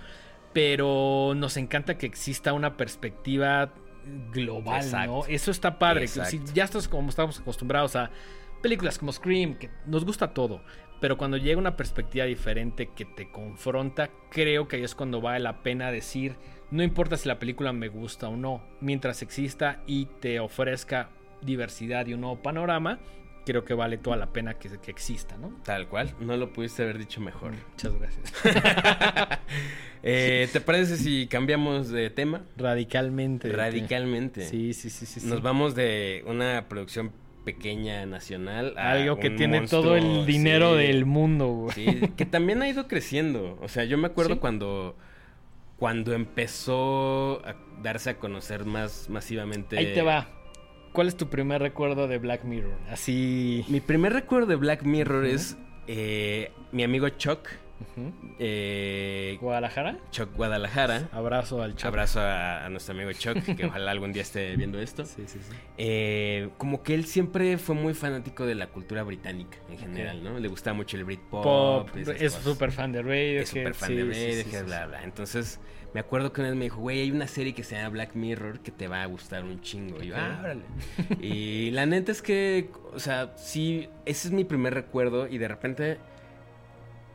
Pero nos encanta que exista una perspectiva global, Exacto. ¿no? Eso está padre. Si ya estás como estamos acostumbrados a películas como Scream, que nos gusta todo. Pero cuando llega una perspectiva diferente que te confronta, creo que ahí es cuando vale la pena decir, no importa si la película me gusta o no, mientras exista y te ofrezca diversidad y un nuevo panorama, creo que vale toda la pena que, que exista, ¿no? Tal cual. No lo pudiste haber dicho mejor. Muchas gracias. *laughs* Eh, ¿Te parece si cambiamos de tema? Radicalmente. Radicalmente. Sí, sí, sí, sí. sí. Nos vamos de una producción pequeña nacional a Algo que tiene monstruo, todo el dinero sí. del mundo, güey. Sí, que también ha ido creciendo. O sea, yo me acuerdo Sí. cuando cuando empezó a darse a conocer más masivamente. Ahí te va. ¿Cuál es tu primer recuerdo de Black Mirror? Así. Mi primer recuerdo de Black Mirror es eh, mi amigo Chuck, Eh, Guadalajara. Chuck Guadalajara. Abrazo al Chuck. Abrazo a, a nuestro amigo Chuck, que *laughs* ojalá algún día esté viendo esto. Sí, sí, sí. Eh, como que él siempre fue muy fanático de la cultura británica en general, ¿no? Le gustaba mucho el Britpop. Pop, es súper fan de Radiohead. Es súper fan de Radiohead, bla, bla. Entonces, me acuerdo que una vez me dijo, güey, hay una serie que se llama Black Mirror que te va a gustar un chingo. Y yo, ah, órale. *laughs* y la neta es que, o sea, sí, ese es mi primer recuerdo y de repente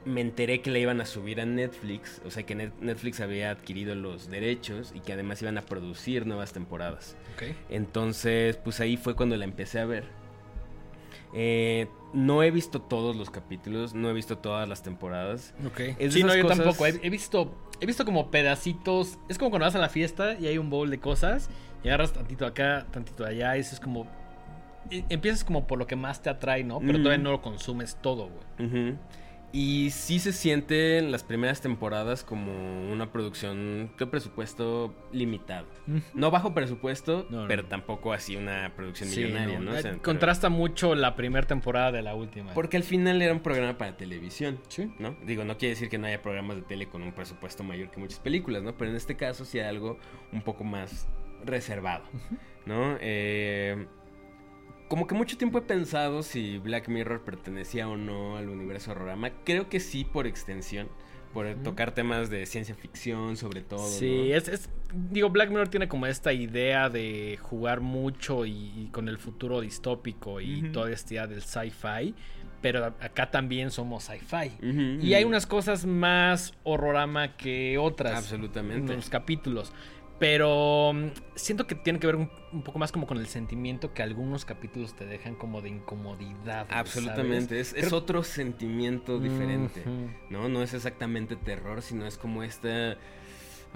me enteré que la iban a subir a Netflix, o sea, que Net- Netflix había adquirido los derechos y que además iban a producir nuevas temporadas. Entonces, pues ahí fue cuando la empecé a ver. Eh, no he visto todos los capítulos, no he visto todas las temporadas. Ok. Es Sí, no, yo cosas- tampoco. He, he visto, he visto como pedacitos. Es como cuando vas a la fiesta y hay un bowl de cosas y agarras tantito acá, tantito allá. Y eso es como. Empiezas como por lo que más te atrae, ¿no? Pero Mm. todavía no lo consumes todo, güey. Ujú. Y sí se siente en las primeras temporadas como una producción de presupuesto limitado. No bajo presupuesto, No, no. pero tampoco así una producción Sí, millonaria, no, ¿no? O sea, pero- Contrasta mucho la primera temporada de la última. Porque al final era un programa para televisión. Sí. ¿no? Digo, no quiere decir que no haya programas de tele con un presupuesto mayor que muchas películas, ¿no? Pero en este caso sí hay algo un poco más reservado, ¿no? Eh, como que mucho tiempo he pensado si Black Mirror pertenecía o no al universo horrorama. Creo que sí por extensión, por tocar temas de ciencia ficción sobre todo. Sí, ¿no? es, es- Digo, Black Mirror tiene como esta idea de jugar mucho y, y con el futuro distópico y toda esta idea del sci-fi. Pero acá también somos sci-fi. Y hay unas cosas más horrorama que otras. Absolutamente. En los capítulos. Pero mm, siento que tiene que ver un, un poco más como con el sentimiento que algunos capítulos te dejan como de incomodidad. Absolutamente, es, ¿sabes? es Creo- otro sentimiento diferente. ¿no? No es exactamente terror, sino es como esta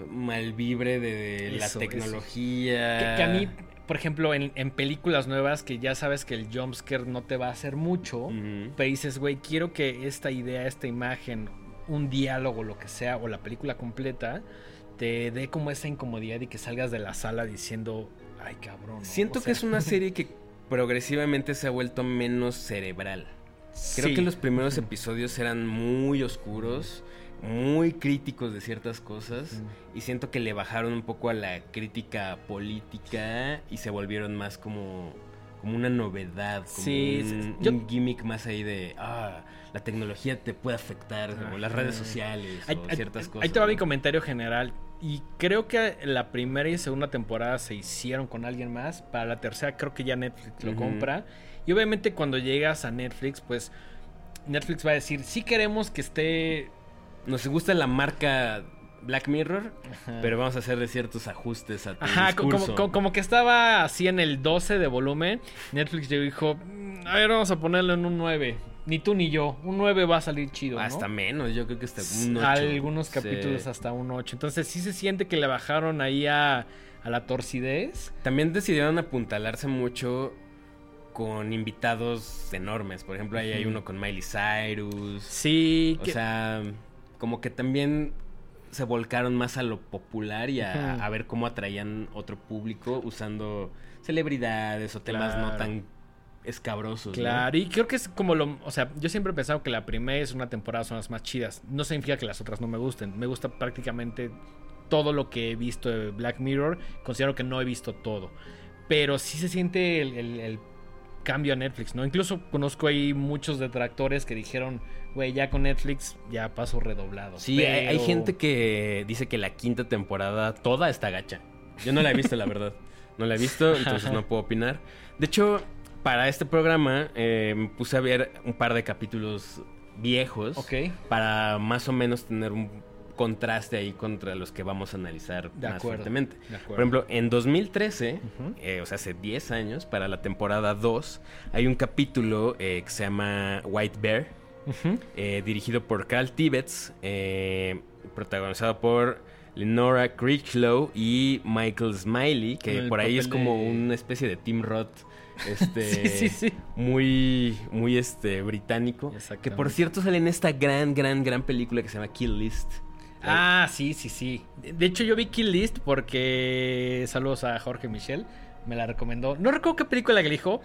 malvibre de la Eso, tecnología. Que, que a mí, por ejemplo, en, en películas nuevas que ya sabes que el jumpscare no te va a hacer mucho, Ujú. pero dices, güey, quiero que esta idea, esta imagen, un diálogo, lo que sea, o la película completa, te dé como esa incomodidad y que salgas de la sala diciendo, ay, cabrón. ¿no?". Siento O que es una serie que progresivamente se ha vuelto menos cerebral. Creo sí. que los primeros episodios eran muy oscuros, muy críticos de ciertas cosas. Y siento que le bajaron un poco a la crítica política y se volvieron más como, como una novedad, como Sí, un, sí, yo- un gimmick más ahí de, ah, la tecnología te puede afectar, como las redes sociales Ahí, o ahí- ciertas ahí cosas. te va ¿no? mi comentario general. Y creo que la primera y segunda temporada se hicieron con alguien más. Para la tercera creo que ya Netflix lo compra. Y obviamente cuando llegas a Netflix, pues Netflix va a decir, sí queremos que esté... Nos gusta la marca Black Mirror, Ajá. pero vamos a hacerle ciertos ajustes a tu Ajá, discurso. como, como- como que estaba así en el 12 de volumen. Netflix llegó y dijo, "Mm, a ver, vamos a ponerlo en un 9. Ni tú ni yo. Un 9 va a salir chido. ¿no? Hasta menos, yo creo que hasta un ocho. Algunos Sí. capítulos hasta un 8. Entonces sí se siente que le bajaron ahí a, a la torcidez. También decidieron apuntalarse mucho con invitados enormes. Por ejemplo, ahí hay uno con Miley Cyrus. Sí, O que- sea, como que también se volcaron más a lo popular y a, ver cómo atraían otro público usando celebridades o temas no tan escabrosos. ¿no? Claro, y creo que es como lo... O sea, yo siempre he pensado que la primera y segunda temporada son las más chidas. No significa que las otras no me gusten. Me gusta prácticamente todo lo que he visto de Black Mirror. Considero que no he visto todo. Pero sí se siente el, el- el cambio a Netflix, ¿no? Incluso conozco ahí muchos detractores que dijeron, güey, ya con Netflix ya paso redoblado. Sí, hay, hay gente que dice que la quinta temporada toda está gacha. Yo no la he visto, la verdad. No la he visto, *laughs* entonces no puedo opinar. De hecho, para este programa eh, me puse a ver un par de capítulos viejos. Ok. Para más o menos tener un contraste ahí contra los que vamos a analizar De más acuerdo. fuertemente. De. Por ejemplo, en 2013, Ujú. eh, o sea, hace 10 años, para la temporada 2, hay un capítulo eh, que se llama White Bear, eh, dirigido por Carl Tibbets, protagonizado por Lenora Critchlow y Michael Smiley, que por ahí es como de- una especie de Tim Roth. Este, *laughs* Sí, sí, sí. Muy, muy este, británico. Que por cierto sale en esta gran, gran, gran película que se llama Kill List. Ah, sí, sí, sí. De hecho, yo vi Kill List porque. Saludos a Jorge Michel. Me la recomendó. No recuerdo qué película que le dijo.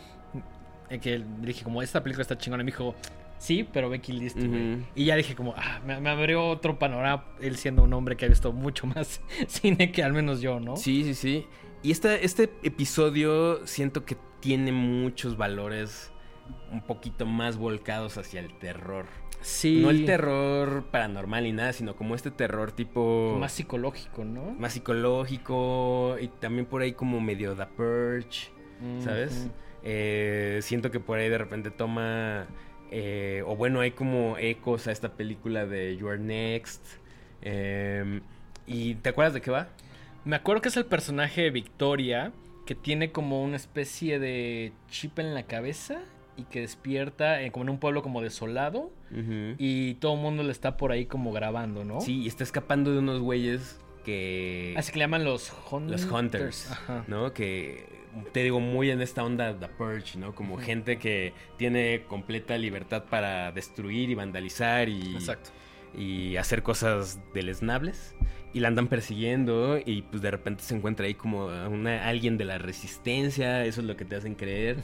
eh, Que le dije, como esta película está chingona. Y me dijo, sí, pero ve Kill List, güey". Ujú. Y ya dije, como, ah, me, me abrió otro panorama. Él siendo un hombre que ha visto mucho más *laughs* cine que al menos yo, ¿no? Sí, sí, sí. Y este, este episodio siento que tiene muchos valores un poquito más volcados hacia el terror. Sí. No el terror paranormal ni nada, sino como este terror tipo... Más psicológico, ¿no? más psicológico y también por ahí como medio The Purge, ¿sabes? Eh, siento que por ahí de repente toma... eh, o bueno, hay como ecos a esta película de You Are Next. eh, ¿Y te acuerdas de qué va? Me acuerdo que es el personaje de Victoria que tiene como una especie de chip en la cabeza y que despierta eh, como en un pueblo como desolado y todo el mundo le está por ahí como grabando, ¿no? Sí, y está escapando de unos güeyes que... Así que le llaman los Hunters. Los Hunters, Ajá. ¿no? Que te digo, muy en esta onda The Purge, ¿no? Como gente que tiene completa libertad para destruir y vandalizar y, Exacto. y hacer cosas deleznables. Y la andan persiguiendo y pues de repente se encuentra ahí como una, alguien de la resistencia, eso es lo que te hacen creer.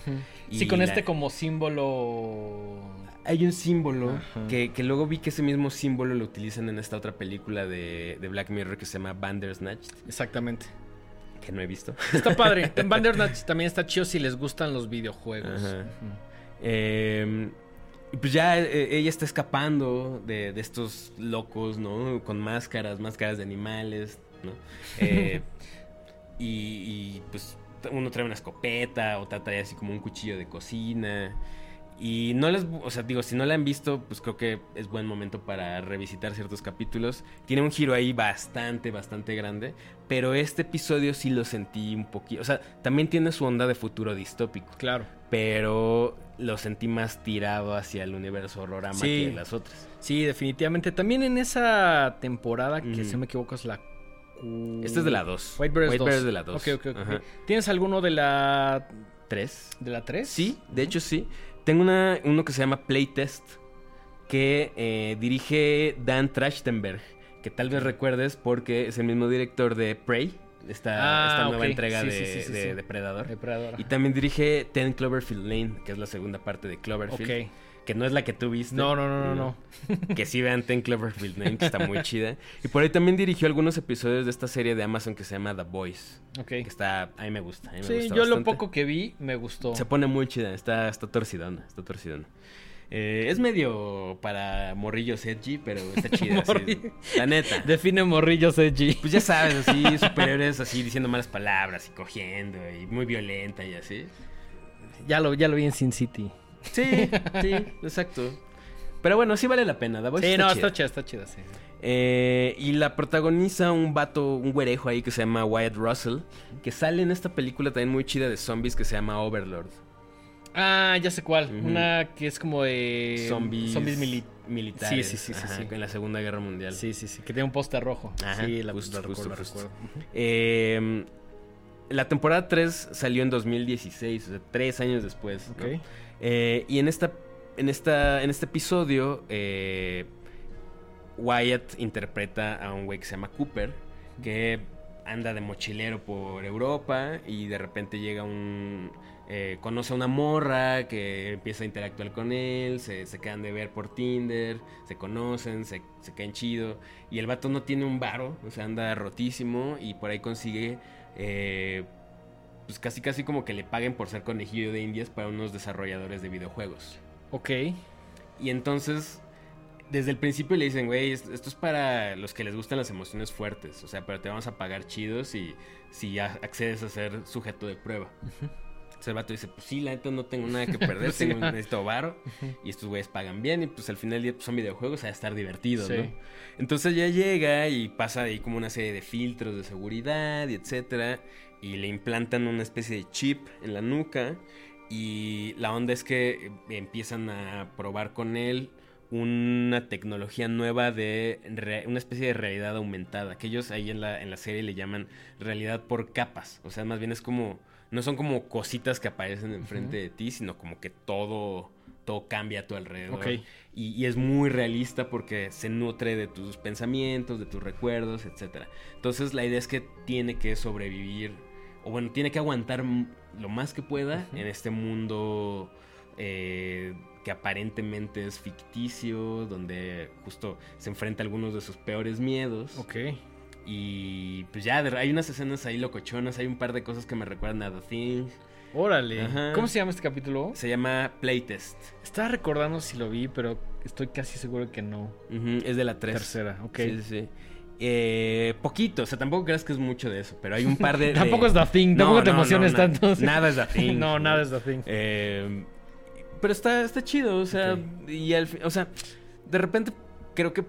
Y Sí, con la- este como símbolo. Hay un símbolo que, que luego vi que ese mismo símbolo lo utilizan en esta otra película de, de Black Mirror que se llama Bandersnatch, Exactamente. que no he visto. Está padre. En *laughs* Bandersnatch también está chido si les gustan los videojuegos. Eh, pues ya eh, ella está escapando de, de estos locos, ¿no? Con máscaras, máscaras de animales, ¿no? *laughs* Eh, y, y, pues uno trae una escopeta, otra trae así como un cuchillo de cocina. Y no les, o sea, digo, si no la han visto, pues creo que es buen momento para revisitar ciertos capítulos. Tiene un giro ahí bastante, bastante grande. Pero este episodio sí lo sentí un poquito. O sea, también tiene su onda de futuro distópico Claro. Pero lo sentí más tirado hacia el universo horrorama Sí. que las otras. Sí, definitivamente. También en esa temporada, que Ujú. si no me equivoco es la... Esta es de la 2. White Bear es de la 2. Ok, ok, ok. ¿Tienes alguno de la... ¿Tres? de la 3? Sí, de hecho sí. Tengo una, uno que se llama Playtest, que eh, dirige Dan Trachtenberg, que tal vez recuerdes porque es el mismo director de Prey, esta, Ah, esta nueva entrega Sí, de, sí, sí, sí, de. Depredador. Depredador. Y también dirige Ten Cloverfield Lane, que es la segunda parte de Cloverfield. Ok. Que no es la que tú viste. No, no, no, no, no. que sí vean Ten Cloverfield Lane, que está muy *laughs* chida. Y por ahí también dirigió algunos episodios de esta serie de Amazon que se llama The Boys. Ok. Que está, a mí me gusta. a mí me Sí, gusta yo lo bastante. poco que vi me gustó. Se pone muy chida, está, está torcidona, está torcidona. Eh, es medio para morrillos edgy, pero está *laughs* chida. La neta. Define morrillos edgy. Pues ya sabes, así, *laughs* superiores así diciendo malas palabras y cogiendo y muy violenta y así. Ya lo, ya lo vi en Sin City. Sí, sí, exacto. Pero bueno, sí vale la pena. The Voice sí, está no, chida. está chida, está chida, sí. Eh, y la protagoniza un vato, un güerejo ahí que se llama Wyatt Russell, que sale en esta película también muy chida de zombies que se llama Overlord. Ah, ya sé cuál. Una que es como de... zombies, Zombies mili- militares. Sí, sí, sí, sí, ajá, sí. En la Segunda Guerra Mundial. Sí, sí, sí. Que tiene un póster rojo. Ajá, sí, la, justo, recuerdo, justo, la recuerdo. Eh, la temporada 3 salió en 2016, o sea, tres años después. ¿no? Ok. Eh, y en esta, en esta, en este episodio, eh, Wyatt interpreta a un güey que se llama Cooper, que anda de mochilero por Europa y de repente llega un... eh, conoce a una morra que empieza a interactuar con él, se, se quedan de ver por Tinder, se conocen, se, se caen chido. Y el vato no tiene un varo, o sea, anda rotísimo y por ahí consigue... eh, pues casi casi como que le paguen por ser conejillo de indias para unos desarrolladores de videojuegos. Ok. Y entonces, desde el principio le dicen, güey, es- esto es para los que les gustan las emociones fuertes. O sea, pero te vamos a pagar chidos si ya accedes a ser sujeto de prueba. Entonces el vato dice, pues sí, la neta no tengo nada que *laughs* perder, Sí, tengo, necesito varo. Y estos güeyes pagan bien y pues al final del día pues, son videojuegos, a estar divertidos, Sí. ¿no? Entonces ya llega y pasa ahí como una serie de filtros de seguridad y etcétera. Y le implantan una especie de chip en la nuca. Y la onda es que empiezan a probar con él una tecnología nueva de re- una especie de realidad aumentada. Que ellos ahí en la, en la serie le llaman realidad por capas. O sea, más bien es como. No son como cositas que aparecen enfrente de ti, sino como que todo. Todo cambia a tu alrededor. Y, y es muy realista porque se nutre de tus pensamientos, de tus recuerdos, etc. Entonces la idea es que tiene que sobrevivir, o bueno, tiene que aguantar lo más que pueda en este mundo eh, que aparentemente es ficticio, donde justo se enfrenta a algunos de sus peores miedos. Ok. Y pues ya, de- hay unas escenas ahí locochonas, hay un par de cosas que me recuerdan a The Thing. Órale. Ajá. ¿Cómo se llama este capítulo? Se llama Playtest. Estaba recordando si lo vi, pero estoy casi seguro que no. Es de la 3. Tercera, ok. Sí, sí, sí. Eh, poquito, o sea, tampoco creas que es mucho de eso, pero hay un par de... *laughs* de- Tampoco es The Thing, tampoco te emociones na- tanto. Nada es The *laughs* Thing. no, nada es The Thing. Eh, pero está, está chido, o sea, y al o sea, de repente creo que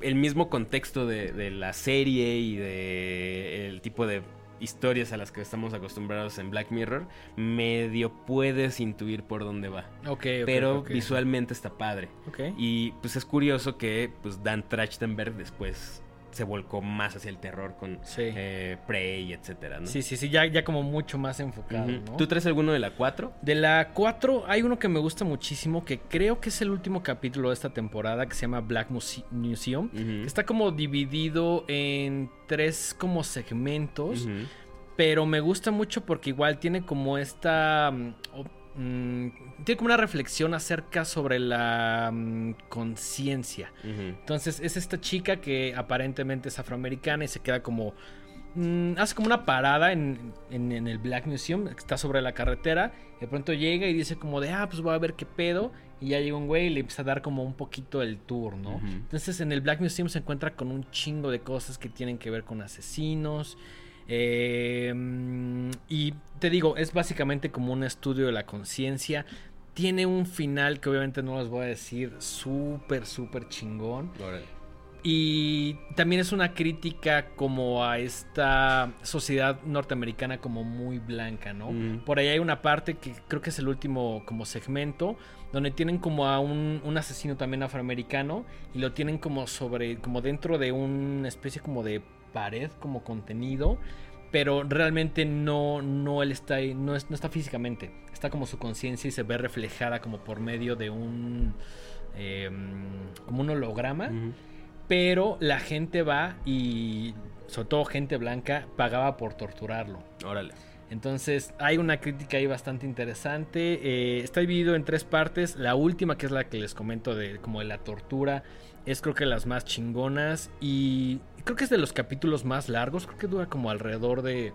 el mismo contexto de, de la serie y de el tipo de historias a las que estamos acostumbrados en Black Mirror, medio puedes intuir por dónde va. Ok, pero visualmente está padre. Ok. Y pues es curioso que pues Dan Trachtenberg después se volcó más hacia el terror con Sí. eh, Prey, etcétera, ¿no? Sí, sí, sí, ya, ya como mucho más enfocado. ¿Tú traes alguno de la 4? De la 4 hay uno que me gusta muchísimo, que creo que es el último capítulo de esta temporada, que se llama Black Muse- Museum. Está como dividido en tres como segmentos, pero me gusta mucho porque igual tiene como esta... mm, mm, tiene como una reflexión acerca sobre la mm, conciencia. Entonces es esta chica que aparentemente es afroamericana y se queda como... mm, hace como una parada en, en- en el Black Museum, que está sobre la carretera. De pronto llega y dice como de, ah, pues voy a ver qué pedo. Y ya llega un güey y le empieza a dar como un poquito el tour, ¿no? Entonces en el Black Museum se encuentra con un chingo de cosas que tienen que ver con asesinos. Eh, y te digo, es básicamente como un estudio de la conciencia. Tiene un final que obviamente no les voy a decir súper, súper chingón. Y también es una crítica como a esta sociedad norteamericana como muy blanca, ¿no? Mm. Por ahí hay una parte que creo que es el último como segmento, donde tienen como a un, un asesino también afroamericano y lo tienen como sobre, como dentro de una especie como de pared, como contenido, pero realmente no, no él está ahí, no, es- no está físicamente, está como su conciencia y se ve reflejada como por medio de un, eh, como un holograma pero la gente va y sobre todo gente blanca pagaba por torturarlo. Órale. Entonces hay una crítica ahí bastante interesante. Eh, está dividido en tres partes. La última, que es la que les comento de como de la tortura, es creo que las más chingonas y creo que es de los capítulos más largos. Creo que dura como alrededor de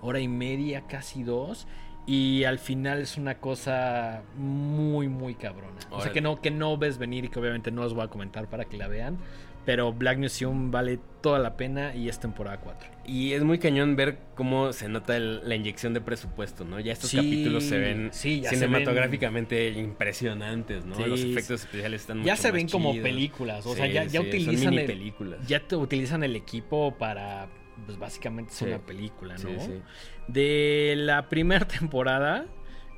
hora y media, casi dos. Y al final es una cosa muy, muy cabrona. O sea, que no, que no ves venir y que obviamente no os voy a comentar para que la vean. Pero Black Museum vale toda la pena y es temporada 4. Y es muy cañón ver cómo se nota el- la inyección de presupuesto, ¿no? Ya estos Sí, capítulos se ven sí, ya se cinematográficamente impresionantes, ¿no? Sí, Los efectos especiales están Ya mucho se más ven como chidos. películas, o sea, ya, ya utilizan mini el, películas. ya te utilizan el equipo para pues básicamente es una película, ¿no? De la primera *laughs* temporada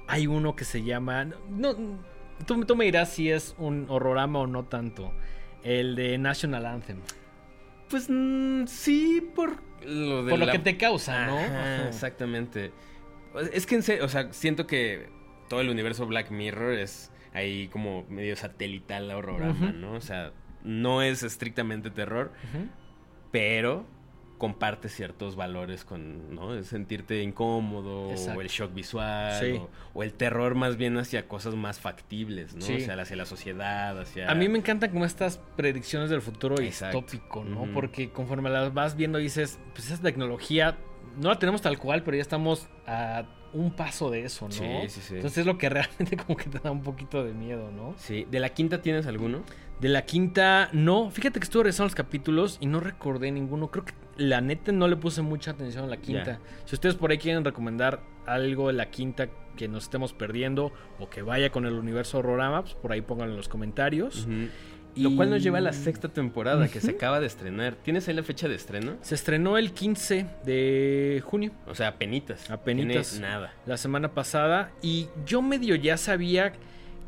hay uno que se llama no tú, tú me dirás si es un horrorama o no tanto. El de National Anthem. Pues mm, sí, por lo de Por lo que te causa, ¿no? Ajá, Ajá. exactamente. Es que en serio, o sea, siento que todo el universo Black Mirror es ahí como medio satelital a horrorama, Ujú. ¿no? O sea, no es estrictamente terror, pero comparte ciertos valores con, ¿no? Sentirte incómodo, Exacto. o el shock visual, Sí. o, o el terror más bien hacia cosas más factibles, ¿no? Sí. O sea, hacia la sociedad, hacia... A mí me encantan como estas predicciones del futuro Exacto. distópico, ¿no? Porque conforme las vas viendo dices, pues esa tecnología no la tenemos tal cual, pero ya estamos a un paso de eso, ¿no? Sí, sí, sí. Entonces es lo que realmente *laughs* como que te da un poquito de miedo, ¿no? Sí, ¿de la quinta tienes alguno? De la quinta, no. Fíjate que estuve revisando los capítulos y no recordé ninguno. Creo que la neta no le puse mucha atención a la quinta. Si ustedes por ahí quieren recomendar algo de la quinta que nos estemos perdiendo o que vaya con el universo Horrorama, pues por ahí pónganlo en los comentarios. Ujú. Y- Lo cual nos lleva a la sexta temporada que se acaba de estrenar. ¿Tienes ahí la fecha de estreno? Se estrenó el 15 de junio, O sea, apenitas. Apenitas. Nada. la semana pasada, y yo medio ya sabía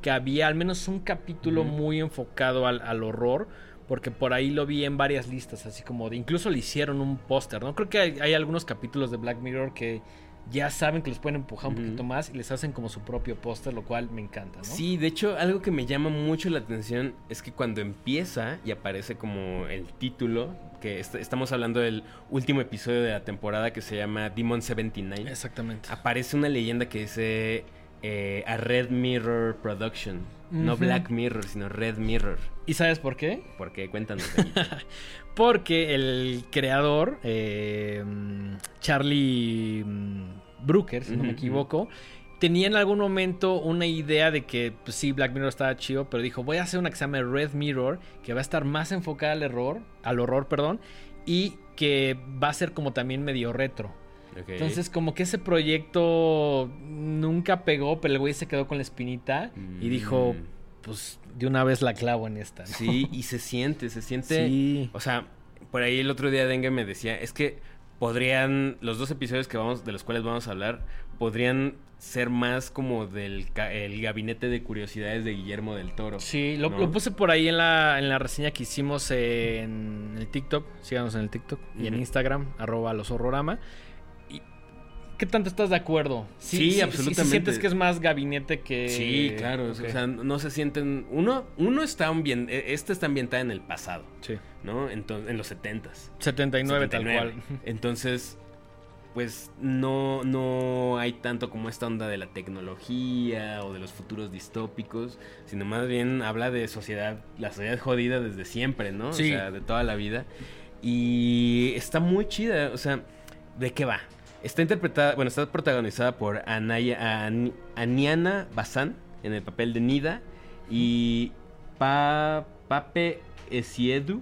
que había al menos un capítulo muy enfocado al, al horror, porque por ahí lo vi en varias listas, así como de incluso le hicieron un póster, ¿no? Creo que hay, hay algunos capítulos de Black Mirror que ya saben que los pueden empujar un poquito más y les hacen como su propio póster, lo cual me encanta, ¿no? Sí, de hecho, algo que me llama mucho la atención es que cuando empieza y aparece como el título, que est- estamos hablando del último episodio de la temporada que se llama Demon 79, Exactamente. aparece una leyenda que dice eh, a Red Mirror Production. No. Black Mirror, sino Red Mirror. ¿Y sabes por qué? ¿Por qué? Cuéntanos. *laughs* Porque el creador, eh, Charlie mm, Brooker, si no me equivoco, tenía en algún momento una idea de que, pues sí, Black Mirror estaba chido, pero dijo, voy a hacer una que se llama Red Mirror, que va a estar más enfocada al error, al horror, perdón, y que va a ser como también medio retro. Entonces, como que ese proyecto nunca pegó, pero el güey se quedó con la espinita y dijo, Mm. pues de una vez la clavo en esta. ¿no? Sí, y se siente, se siente. Sí. O sea, por ahí el otro día Dengue me decía, es que podrían, los dos episodios que vamos, de los cuales vamos a hablar, podrían ser más como del el gabinete de curiosidades de Guillermo del Toro. Sí, lo, ¿no? lo puse por ahí en la, en la reseña que hicimos en el TikTok. Síganos en el TikTok y en. Instagram, arroba los horrorama. ¿Qué tanto estás de acuerdo? Sí, absolutamente. sientes que es más gabinete que. Sí, claro, o sea, no se sienten, uno, uno está ambien, eh, esta está ambientada en el pasado, Sí. ¿no? Entonces, en los setentas. 79, tal 79. cual. Entonces, pues no, no hay tanto como esta onda de la tecnología o de los futuros distópicos, sino más bien habla de sociedad, la sociedad jodida desde siempre, ¿no? Sí. O sea, de toda la vida. Y está muy chida, o sea, ¿de qué va? Está interpretada, bueno, está protagonizada por Anaya, An- Aniana Bazán en el papel de Nida y Pa, Pape Esiedu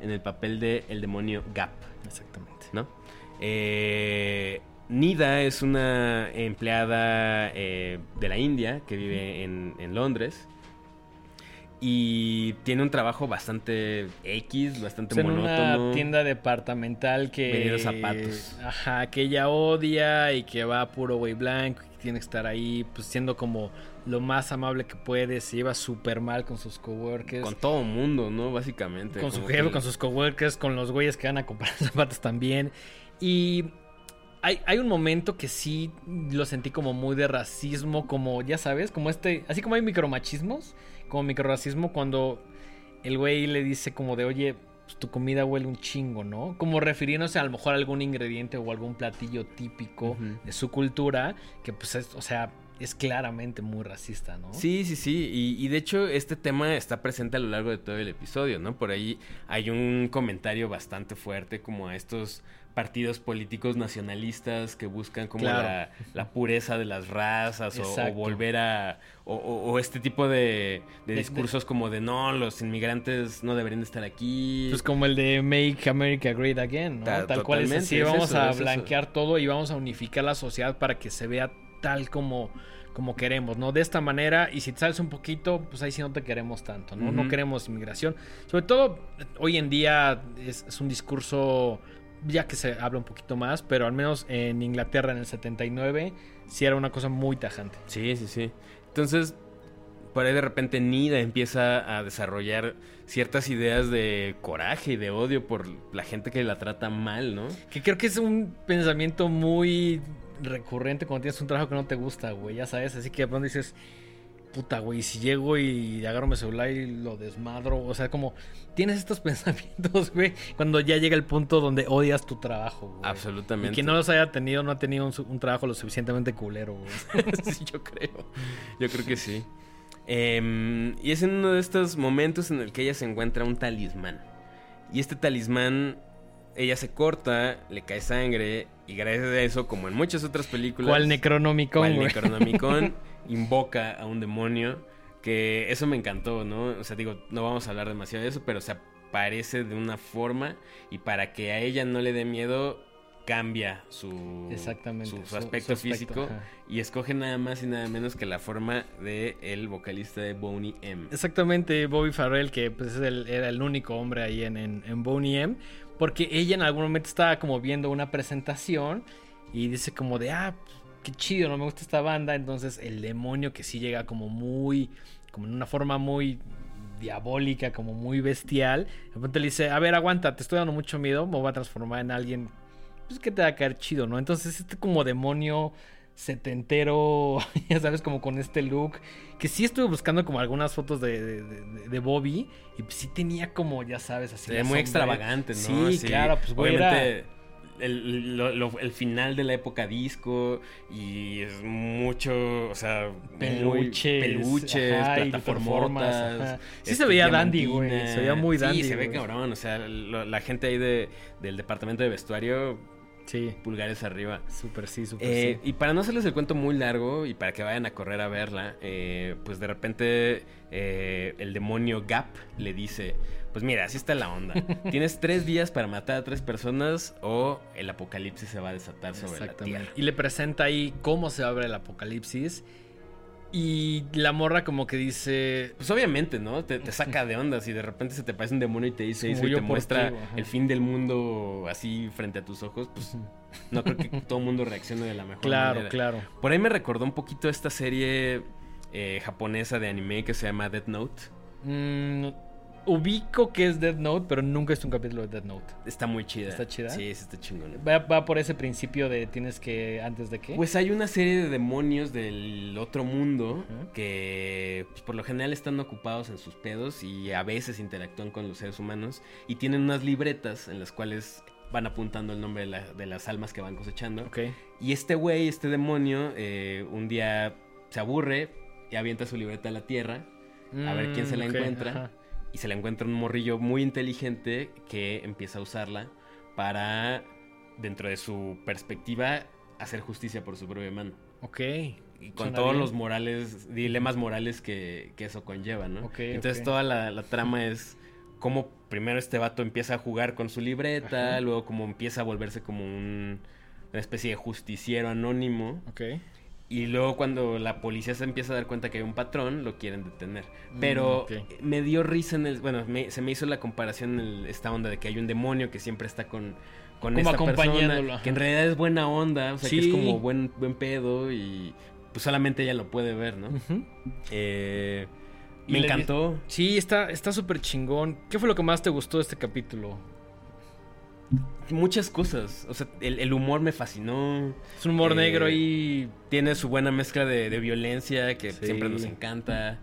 en el papel de el demonio Gap. Exactamente. ¿no? Eh, Nida es una empleada eh, de la India que vive en, en Londres y tiene un trabajo bastante X, bastante en monótono. una tienda departamental que. Vendiendo zapatos. Ajá, que ella odia y que va puro güey blanco y que tiene que estar ahí, pues siendo como lo más amable que puede. Se lleva súper mal con sus coworkers. Con todo mundo, ¿no? Básicamente. con su jefe, que- con sus coworkers, con los güeyes que van a comprar *laughs* zapatos también. Y hay, hay un momento que sí lo sentí como muy de racismo, como ya sabes, como este, así como hay micromachismos, como microracismo cuando el güey le dice como de, oye, pues, tu comida huele un chingo, ¿no? Como refiriéndose a lo mejor a algún ingrediente o algún platillo típico de su cultura, que pues es, o sea, es claramente muy racista, ¿no? Sí, sí, sí. Y, y de hecho, este tema está presente a lo largo de todo el episodio, ¿no? Por ahí hay un comentario bastante fuerte como a estos partidos políticos nacionalistas que buscan como Claro. la, la pureza de las razas o- volver a... O, este tipo de, de De- discursos como de no, los inmigrantes no deberían de estar aquí. Pues como el de Make America Great Again, ¿no? Ta- tal cual es así, es vamos eso, a es eso. blanquear todo y vamos a unificar la sociedad para que se vea tal como, como queremos, ¿no? De esta manera, y si te sales un poquito, pues ahí sí no te queremos tanto, ¿no? No queremos inmigración. Sobre todo, hoy en día es, es un discurso, ya que se habla un poquito más, pero al menos en Inglaterra en el 79 sí era una cosa muy tajante. Sí, sí, sí. Entonces, por ahí de repente Nida empieza a desarrollar ciertas ideas de coraje y de odio por la gente que la trata mal, ¿no? Que creo que es un pensamiento muy recurrente cuando tienes un trabajo que no te gusta, güey, ya sabes, así que de pronto dices, puta, güey, si llego y agarro mi celular y lo desmadro, o sea, como tienes estos *laughs* pensamientos, güey, cuando ya llega el punto donde odias tu trabajo, güey. Absolutamente. Y quien no los haya tenido, no ha tenido un, un trabajo lo suficientemente culero, güey. *laughs* sí, yo creo. Yo creo que sí. Eh, y es en uno de estos momentos en el que ella se encuentra un talismán. Y este talismán, ella se corta, le cae sangre, y gracias a eso, como en muchas otras películas. ¿Cuál Necronomicon? ¿Cuál Necronomicon? *laughs* invoca a un demonio. Que eso me encantó, ¿no? O sea, digo, no vamos a hablar demasiado de eso, pero se aparece de una forma. Y para que a ella no le dé miedo, cambia su, Exactamente, su, aspecto, su aspecto, físico ajá. y escoge nada más y nada menos que la forma de el vocalista de Boney M. Exactamente, Bobby Farrell, que pues, es el- era el único hombre ahí en, en, en Boney M, porque ella en algún momento estaba como viendo una presentación y dice como de, ah, qué chido, no me gusta esta banda, entonces el demonio que sí llega como muy, como en una forma muy diabólica, como muy bestial, de repente le dice, a ver, aguanta, te estoy dando mucho miedo, me voy a transformar en alguien, pues que te va a caer chido, ¿no? Entonces este como demonio setentero, *laughs* ya sabes, como con este look. Que sí estuve buscando como algunas fotos de, de- de- de Bobby. Y pues sí tenía como, ya sabes, así. Se ve muy sombra. extravagante, ¿no? Sí, claro, pues güey, era- Obviamente, el, lo- lo- el final de la época disco y es mucho, o sea, Peluches, peluches, ajá, plataformas. Sí este, se veía dandy, güey, se veía muy dandy, Sí, se ve güey. cabrón, o sea, lo- la gente ahí de, del departamento de vestuario, Sí, pulgares arriba. súper sí, súper Eh, sí. Y para no hacerles el cuento muy largo y para que vayan a correr a verla, eh, pues de repente eh, el demonio Gap le dice, pues mira, así está la onda. *laughs* Tienes tres días para matar a tres personas o el apocalipsis se va a desatar sobre la tierra. Y le presenta ahí cómo se abre el apocalipsis. Y la morra como que dice... Pues obviamente, ¿no? Te, te saca de onda si de repente se te parece un demonio y te dice Es eso y te muestra el fin del mundo así frente a tus ojos, pues no creo que todo el mundo reaccione de la mejor Claro, manera. claro. Por ahí me recordó un poquito esta serie eh, japonesa de anime que se llama Death Note. Mm, ubico que es Death Note, pero nunca visto un capítulo de Death Note. Está muy chida. ¿Está chida? Sí, sí está chingón. Va, va por ese principio de tienes que... ¿Antes de qué? Pues hay una serie de demonios del otro mundo que pues, por lo general están ocupados en sus pedos y a veces interactúan con los seres humanos y tienen unas libretas en las cuales van apuntando el nombre de, la- de las almas que van cosechando. Y este güey, este demonio, eh, un día se aburre y avienta su libreta a la tierra A ver quién se la Mm, encuentra. ajá. Y se la encuentra un morrillo muy inteligente que empieza a usarla para, dentro de su perspectiva, hacer justicia por su propia mano. Ok. Y con Suena todos bien. los morales, dilemas morales que, que eso conlleva, ¿no? Ok, Entonces toda la, la trama es cómo primero este vato empieza a jugar con su libreta, Ajá. luego como empieza a volverse como un, una especie de justiciero anónimo. Ok. Y luego cuando la policía se empieza a dar cuenta que hay un patrón, lo quieren detener. Mm, Pero me dio risa en el... Bueno, me- se me hizo la comparación en el- esta onda de que hay un demonio que siempre está con, con Como esta acompañándolo, persona. Que en realidad es buena onda, o sea, que Sí. es como buen, buen pedo y pues solamente ella lo puede ver, ¿no? Eh, me encantó. Sí, está está súper chingón. ¿Qué fue lo que más te gustó de este capítulo? Muchas cosas. O sea, el, el humor me fascinó. Es un humor Eh, negro y... Tiene su buena mezcla de, de violencia que Sí. siempre nos encanta.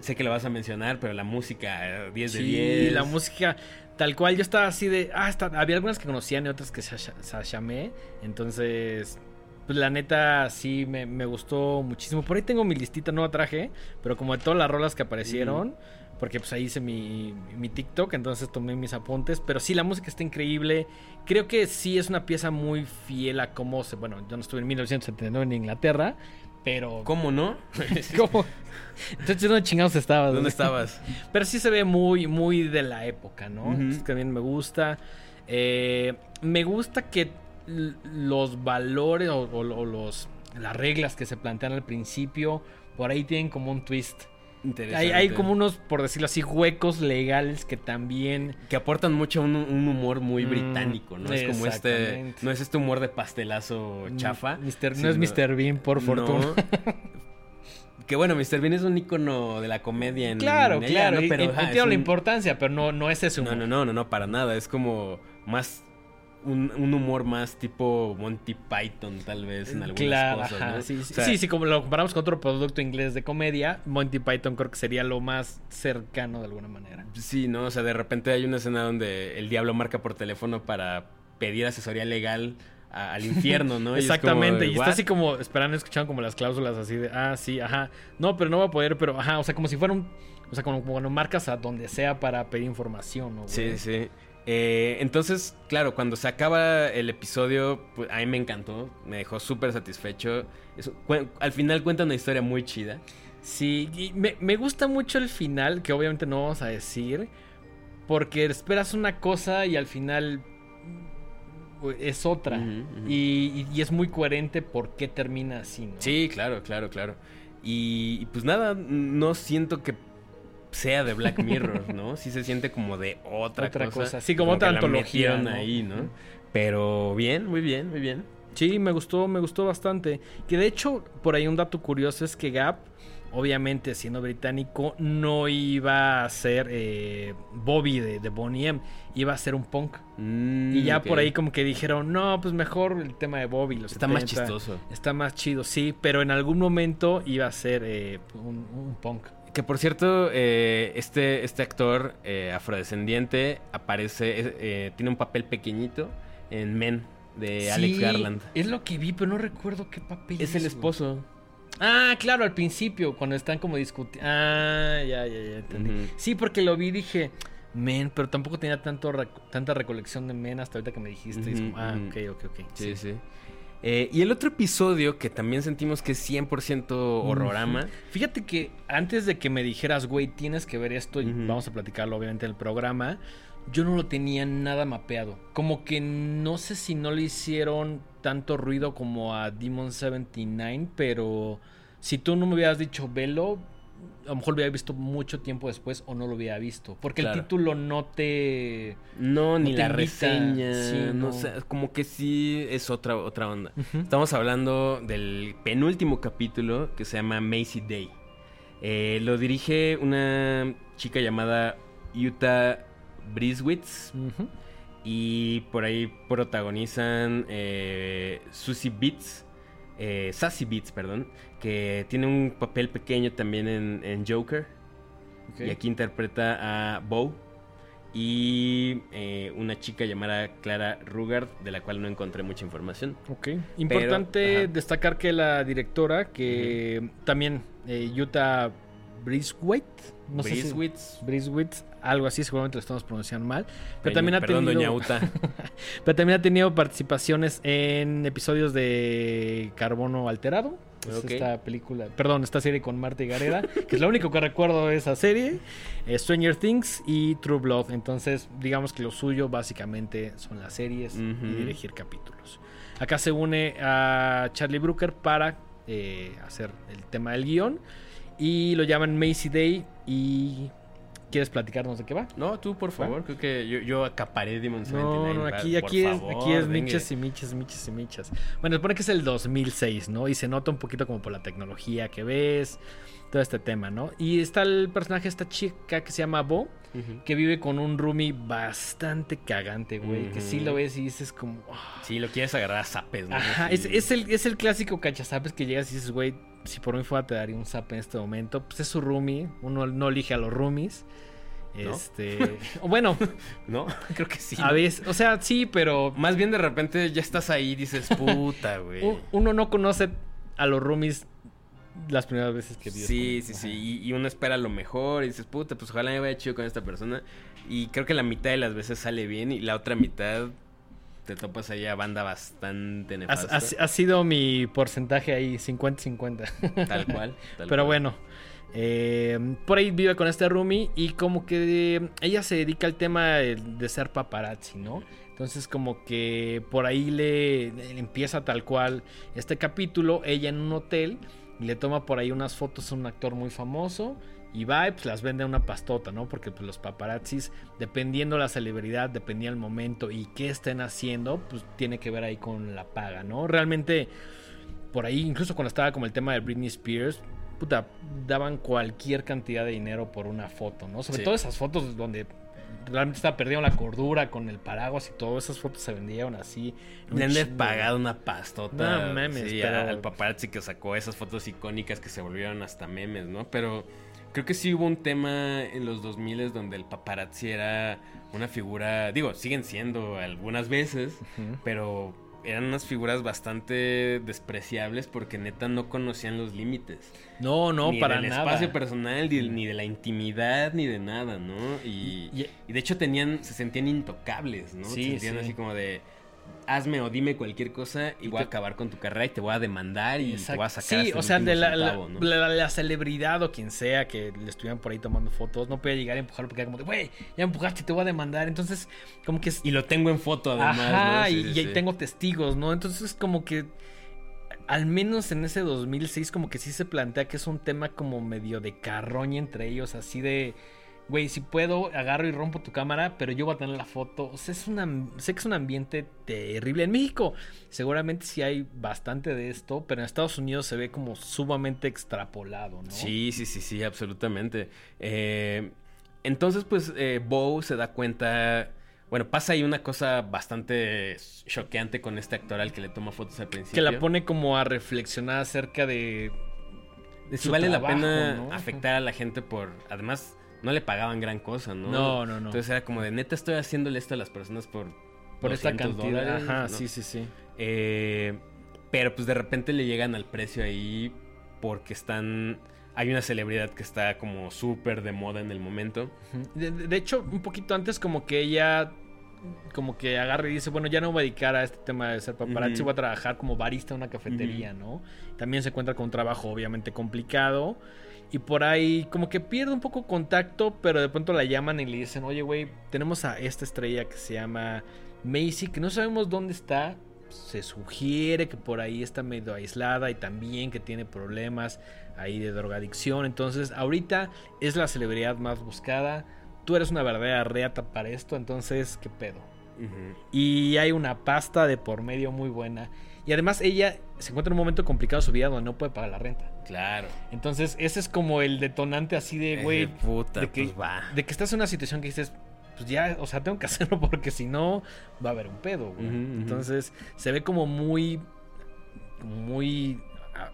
Sé que lo vas a mencionar, pero la música, eh, 10 de Sí, 10. la música tal cual. Yo estaba así de... Ah, está- había algunas que conocían y otras que Sashamé. Entonces... Pues la neta sí me, me gustó muchísimo. Por ahí tengo mi listita, no la traje. Pero como de todas las rolas que aparecieron. Porque pues ahí hice mi, mi TikTok. Entonces tomé mis apuntes. Pero sí, la música está increíble. Creo que sí es una pieza muy fiel a cómo se... Bueno, yo no estuve en 1979 en Inglaterra. Pero... ¿Cómo no? *laughs* *laughs* ¿Cómo? Entonces, ¿dónde chingados estabas? ¿Dónde estabas? *laughs* Pero sí se ve muy, muy de la época, ¿no? Ujú. Entonces, también me gusta. Eh, me gusta que los valores o, o- o los, las reglas que se plantean al principio, por ahí tienen como un twist. Hay, Interesante. hay como unos, por decirlo así, huecos legales que también... Que aportan mucho un, un humor muy Mm, británico, ¿no? Es como este... No es este humor de pastelazo chafa. Mr. no es Mr. Bean, por fortuna. No. *laughs* Que bueno, Mr. Bean es un icono de la comedia en Claro, en ella, claro. ¿no? Pero, y- ajá, la un- importancia, pero no, no es No, no, no, no, no, para nada. Es como más un, un humor más tipo Monty Python, tal vez, en algunas Claro, cosas. ajá, ¿no? sí, sí, O sea, sí, sí, como lo comparamos con otro producto inglés de comedia, Monty Python creo que sería lo más cercano de alguna manera. Sí, ¿no? O sea, de repente hay una escena donde el diablo marca por teléfono para pedir asesoría legal a- al infierno, ¿no? *laughs* Y es como Exactamente, y está así como esperando, escuchando como las cláusulas así de, ah, sí, ajá, no, pero no va a poder, pero ajá, o sea, como si fuera un, o sea, como, como cuando marcas a donde sea para pedir información, ¿no? güey? Sí, sí. Eh, entonces, claro, cuando se acaba el episodio, pues a mí me encantó, me dejó súper satisfecho. Eso, al final cuenta una historia muy chida. Sí, y me, me gusta mucho el final, que obviamente no vamos a decir, porque esperas una cosa y al final mm, es otra. Y, y- y es muy coherente por qué termina así, ¿no? Sí, claro, claro, claro. Y, y pues nada, no siento que sea de Black Mirror, ¿no? *laughs* Sí se siente como de otra, Otra cosa. cosa. Sí, como otra que la antología, ¿no? ahí, ¿no? Pero bien, muy bien, muy bien. Sí, me gustó, me gustó bastante. Que de hecho, por ahí un dato curioso es que Gap, obviamente siendo británico, no iba a ser eh, Bobby de, de Bonnie M, iba a ser un punk. Mm, y ya por ahí como que dijeron, no, pues mejor el tema de Bobby. Los Está más 70, chistoso. Está más chido, sí, pero en algún momento iba a ser eh, un, un punk. Que por cierto, eh, este, este actor eh, afrodescendiente aparece, eh, tiene un papel pequeñito en Men de Alex Garland. Es lo que vi, pero no recuerdo qué papel Es el esposo. Ah, claro, al principio, cuando están como discutiendo. Ah, ya, ya, ya entendí. Sí, porque lo vi y dije, men, pero tampoco tenía tanto rec- tanta recolección de men hasta ahorita que me dijiste. y es como, ah, ujú. ok, ok, ok. Sí, sí. Eh, y el otro episodio que también sentimos que es 100% horrorama. Fíjate que antes de que me dijeras, güey, tienes que ver esto, y vamos a platicarlo obviamente en el programa, yo no lo tenía nada mapeado. Como que no sé si no le hicieron tanto ruido como a Demon 79, pero si tú no me hubieras dicho velo, a lo mejor lo hubiera visto mucho tiempo después o no lo hubiera visto. Porque Claro. el título no te... No, ni te la invita. reseña. Sí, no. no. sé, como que sí es otra, otra onda. Estamos hablando del penúltimo capítulo que se llama Macy Day. Eh, lo dirige una chica llamada Utah Briswitz. Y por ahí protagonizan eh, Susie Beats, eh, Sassy Beats, perdón, que tiene un papel pequeño también en, en Joker. Ok. Y aquí interpreta a Bo. Y eh, una chica llamada Clara Rugard, de la cual no encontré mucha información. Ok. Importante destacar que la directora, que también eh, Utah Briswit, no sé si- Briswitz. Briswitz, algo así, seguramente lo estamos pronunciando mal. Pero también ha Perdón, tenido, doña *laughs* pero también ha tenido participaciones en episodios de Carbono Alterado. Es Ok. esta película, perdón, esta serie con Marta y Gareda, que es lo único que recuerdo de esa serie. eh, Stranger Things y True Blood. Entonces, digamos que lo suyo básicamente son las series y dirigir capítulos. Acá se une a Charlie Brooker para eh, hacer el tema del guion. Y lo llaman Macy Day. ¿Y quieres platicarnos de qué va? No, tú, por favor. Creo que yo, yo acaparé Demon No, 79. no, aquí, aquí, es, favor, aquí es michas y michas michas y michas. Bueno, supone que es el 2006, ¿no? Y se nota un poquito como por la tecnología que ves, todo este tema, ¿no? Y está el personaje, esta chica que se llama Bo, que vive con un roomie bastante cagante, güey. Que sí lo ves y dices como... "Ah". Sí, lo quieres agarrar a zapes, ¿no? Ajá, Sí. es, es el, es el clásico cachazapes que llegas y dices, güey, si por mí fuera te daría un zap en este momento. Pues es su roomie, uno no elige a los roomies. ¿No? Este... *laughs* bueno, ¿No? *laughs* Creo que sí. a veces, o sea, sí, pero Más bien de repente ya estás ahí y dices, *laughs* puta, güey. uno no conoce a los roomies las primeras veces que vives. Sí, sí, sí. Y, y uno espera lo mejor y dices, puta, pues ojalá me vaya chido con esta persona. Y creo que la mitad de las veces sale bien y la otra mitad te topas ahí a banda bastante nefasta. ha- ha sido mi porcentaje ahí, 50-50. Tal *laughs* cual. tal Pero cual. bueno, eh, por ahí vive con este roomie y como que ella se dedica al tema de, de ser paparazzi, ¿no? Entonces como que por ahí le, le empieza tal cual este capítulo, ella en un hotel, y le toma por ahí unas fotos a un actor muy famoso y va y pues las vende a una pastota, ¿no? Porque pues los paparazzis, dependiendo la celebridad, dependía el momento y qué estén haciendo, pues tiene que ver ahí con la paga, ¿no? Realmente por ahí, incluso cuando estaba como el tema de Britney Spears, puta, daban cualquier cantidad de dinero por una foto, ¿no? Sobre Sí. todo esas fotos donde realmente estaba perdiendo la cordura con el paraguas y todo, esas fotos se vendieron así. Le han pagado una pastota. No mames, sí, pero- al paparazzi que sacó esas fotos icónicas que se volvieron hasta memes, ¿no? Pero creo que sí hubo un tema en los 2000 donde el paparazzi era una figura, digo, siguen siendo algunas veces, pero eran unas figuras bastante despreciables porque neta no conocían los límites. No, no, ni para del nada. espacio personal, ni, ni de la intimidad, ni de nada, ¿no? Y, Y- y de hecho tenían, se sentían intocables, ¿no? Sí, se sentían sí. así como de hazme o dime cualquier cosa y, Y voy a acabar con tu carrera y te voy a demandar y te voy a sacar Sí, o sea, de la, la- centavo, ¿no? la- la celebridad o quien sea que le estuvieran por ahí tomando fotos, no podía llegar a empujarlo porque era como de, güey, ya empujaste, te voy a demandar. Entonces, como que es. Y lo tengo en foto además, Ajá, ¿no? Sí, y, sí, y ahí sí. tengo testigos, ¿no? Entonces, como que. Al menos en ese 2006, como que sí se plantea que es un tema como medio de carroña entre ellos, así de. Güey, si puedo, agarro y rompo tu cámara, pero yo voy a tener la foto. O sea, es una, sé que es un ambiente terrible. En México, seguramente sí hay bastante de esto, pero en Estados Unidos se ve como sumamente extrapolado, ¿no? Sí, sí, sí, sí, absolutamente. Eh, entonces, pues, eh, Bo se da cuenta. Bueno, pasa ahí una cosa bastante choqueante con este actor al que le toma fotos al principio. Que la pone como a reflexionar acerca de. De si vale la pena ¿no? afectar a la gente por. Además, no le pagaban gran cosa, ¿no? No, no, no. Entonces era como de neta estoy haciéndole esto a las personas por. por esta 200 cantidad. dólares", Ajá, ¿no? sí, sí, sí. Eh, pero pues de repente le llegan al precio ahí porque están. Hay una celebridad que está como súper de moda en el momento. De, de hecho, un poquito antes como que ella como que agarra y dice, bueno, ya no me voy a dedicar a este tema de ser paparazzi, voy a trabajar como barista en una cafetería, ¿no? También se encuentra con un trabajo obviamente complicado y por ahí como que pierde un poco contacto, pero de pronto la llaman y le dicen, oye, güey, tenemos a esta estrella que se llama Macy, que no sabemos dónde está. Se sugiere que por ahí está medio aislada y también que tiene problemas ahí de drogadicción. Entonces, ahorita es la celebridad más buscada. Tú eres una verdadera reata para esto, entonces, ¿qué pedo? Y hay una pasta de por medio muy buena. Y además ella se encuentra en un momento complicado de su vida donde no puede pagar la renta. Claro. Entonces, ese es como el detonante así de, güey, de que, pues va. de que estás en una situación que dices, pues ya, o sea, tengo que *laughs* hacerlo porque si no, va a haber un pedo, güey. Entonces, se ve como muy, muy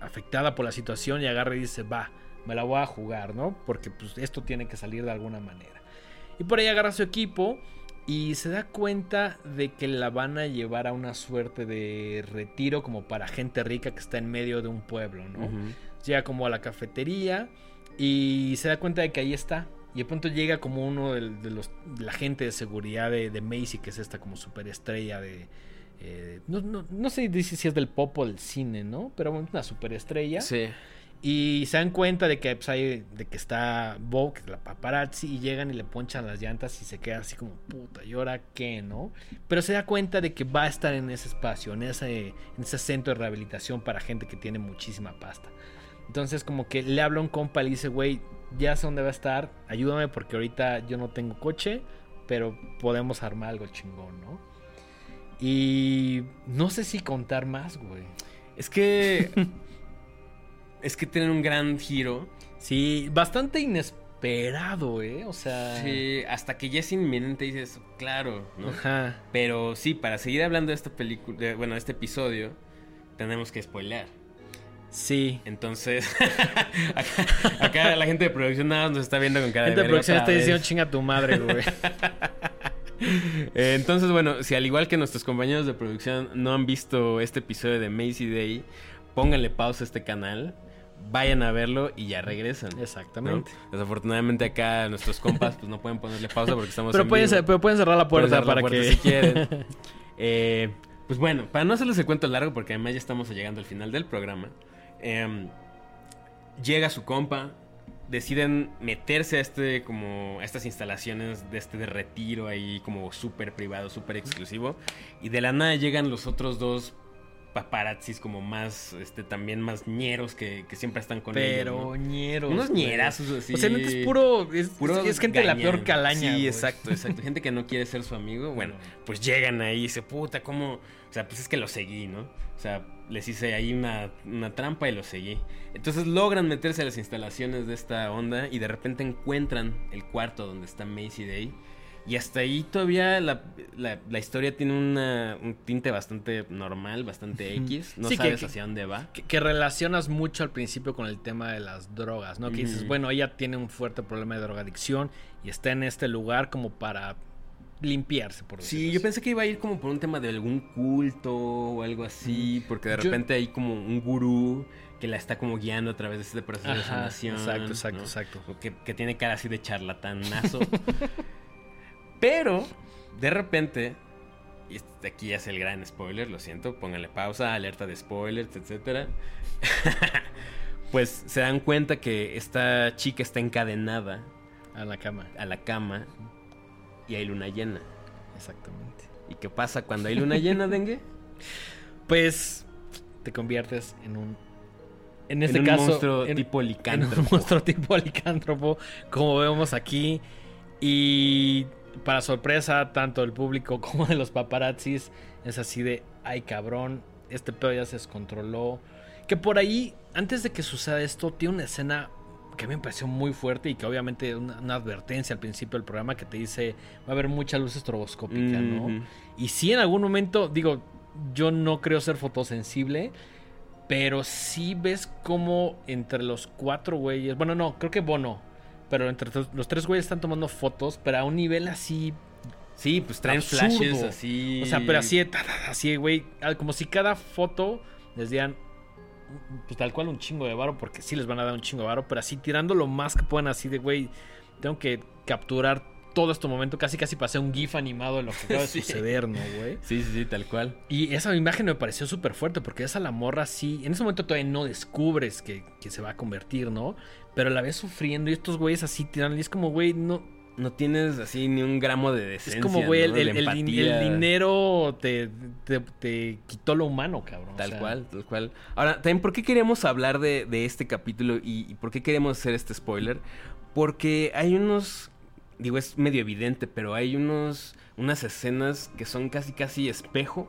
afectada por la situación y agarra y dice, va, me la voy a jugar, ¿no? Porque pues esto tiene que salir de alguna manera. Y por ahí agarra su equipo y se da cuenta de que la van a llevar a una suerte de retiro como para gente rica que está en medio de un pueblo, ¿no? Llega como a la cafetería y se da cuenta de que ahí está. Y de pronto llega como uno de, de los de la gente de seguridad de, de Macy, que es esta como superestrella de... eh, no, no, no sé dice si es del pop o del cine, ¿no? Pero bueno, una superestrella. Sí. Y se dan cuenta de que, pues, hay- de que está Bo, que es la paparazzi, y llegan y le ponchan las llantas y se queda así como, puta, ¿y ahora qué, no? Pero se da cuenta de que va a estar en ese espacio, en ese, en ese centro de rehabilitación para gente que tiene muchísima pasta. Entonces como que le habla a un compa y le dice, güey, ya sé dónde va a estar, ayúdame porque ahorita yo no tengo coche, pero podemos armar algo chingón, ¿no? Y no sé si contar más, güey. Es que. *laughs* es que tienen un gran giro. Sí, bastante inesperado, ¿eh? O sea... Sí, hasta que ya es inminente dices, claro, ¿no? Ajá. Pero sí, para seguir hablando de esta película, bueno, de este episodio, tenemos que spoilear. Sí. Entonces, *laughs* acá, acá la gente de producción nada más nos está viendo con cara Gente de de verga producción está diciendo chinga tu madre, güey. Eh, *laughs* entonces, bueno, si al igual que nuestros compañeros de producción no han visto este episodio de Macy Day, pónganle pausa a este canal, vayan a verlo y ya regresan. ¿no? Exactamente. Desafortunadamente acá nuestros compas pues no pueden ponerle pausa porque estamos Pero en pueden, vivo. pero pueden cerrar la puerta cerrar la para puerta que... si quieren. *laughs* Eh, pues bueno, para no hacerles el cuento largo, porque además ya estamos llegando al final del programa, em, llega su compa, deciden meterse a este como a estas instalaciones de este de retiro ahí como súper privado, súper exclusivo, y de la nada llegan los otros dos paparazzis como más, este, también más ñeros que, que siempre están con Pero ellos. ¿no? ñeros. Unos ñerazos así. O sea, neta es puro. Es, Puro es gente de la peor calaña. Sí, exacto, exacto. Gente que no quiere ser su amigo. Bueno, pues llegan ahí y dice, puta, ¿cómo? O sea, pues es que lo seguí, ¿no? O sea, les hice ahí una, una trampa y lo seguí. Entonces logran meterse a las instalaciones de esta onda y de repente encuentran el cuarto donde está Macy Day. Y hasta ahí todavía la, la- la historia tiene una- un tinte bastante normal, bastante X. No Sí, sabes que- hacia dónde va. Que, que relacionas mucho al principio con el tema de las drogas, ¿no? Que dices, bueno, ella tiene un fuerte problema de drogadicción y está en este lugar como para limpiarse, por Sí, yo pensé que iba a ir como por un tema de algún culto o algo así, porque de Yo- repente hay como un gurú que la está como guiando a través de este proceso de sanación. exacto, exacto, ¿no? exacto. Que, que tiene cara así de charlatanazo. *laughs* Pero, de repente, y este aquí ya es el gran spoiler, lo siento, pónganle pausa, alerta de spoilers, etcétera. *laughs* pues se dan cuenta que esta chica está encadenada A la cama, a la cama y hay luna llena. exactamente. ¿Y qué pasa cuando hay luna llena, dengue? *laughs* Pues te conviertes en un. En este un caso. monstruo en, tipo en licántropo. un monstruo tipo *laughs* licántropo, como vemos aquí. Y para sorpresa, tanto del público *laughs* como de los paparazzis, es así de: ay cabrón, este pedo ya se descontroló. Que por ahí, antes de que suceda esto, tiene una escena que a mí me pareció muy fuerte y que obviamente una, una advertencia al principio del programa que te dice va a haber mucha luz estroboscópica, ¿no? Y sí, en algún momento, digo, yo no creo ser fotosensible, pero sí ves como entre los cuatro güeyes, bueno, no, creo que Bono, pero entre los- tres güeyes están tomando fotos, pero a un nivel así, Sí, pues traen Absurdo. flashes así. o sea, pero así, así, güey, ah, como si cada foto les dieran, pues tal cual un chingo de varo, porque sí les van a dar un chingo de varo, pero así tirando lo más que puedan, así de, güey, tengo que capturar todo este momento, casi casi pasé un GIF animado de lo que acaba de *laughs* Sí. suceder, ¿no, güey? Sí, sí, sí, tal cual. Y esa imagen me pareció súper fuerte porque esa la morra así. En ese momento todavía no descubres que, que se va a convertir, ¿no? Pero la ves sufriendo y estos güeyes así tirando. Y es como, güey, no. No tienes así ni un gramo de Es decencia. como, güey, ¿no? el, el- el dinero te, te, te quitó lo humano, cabrón. o Tal sea, cual, tal cual. Ahora, también, ¿por qué queríamos hablar de, de este capítulo y, y por qué queremos hacer este spoiler? Porque hay unos, digo, es medio evidente, pero hay unos, unas escenas que son casi, casi espejo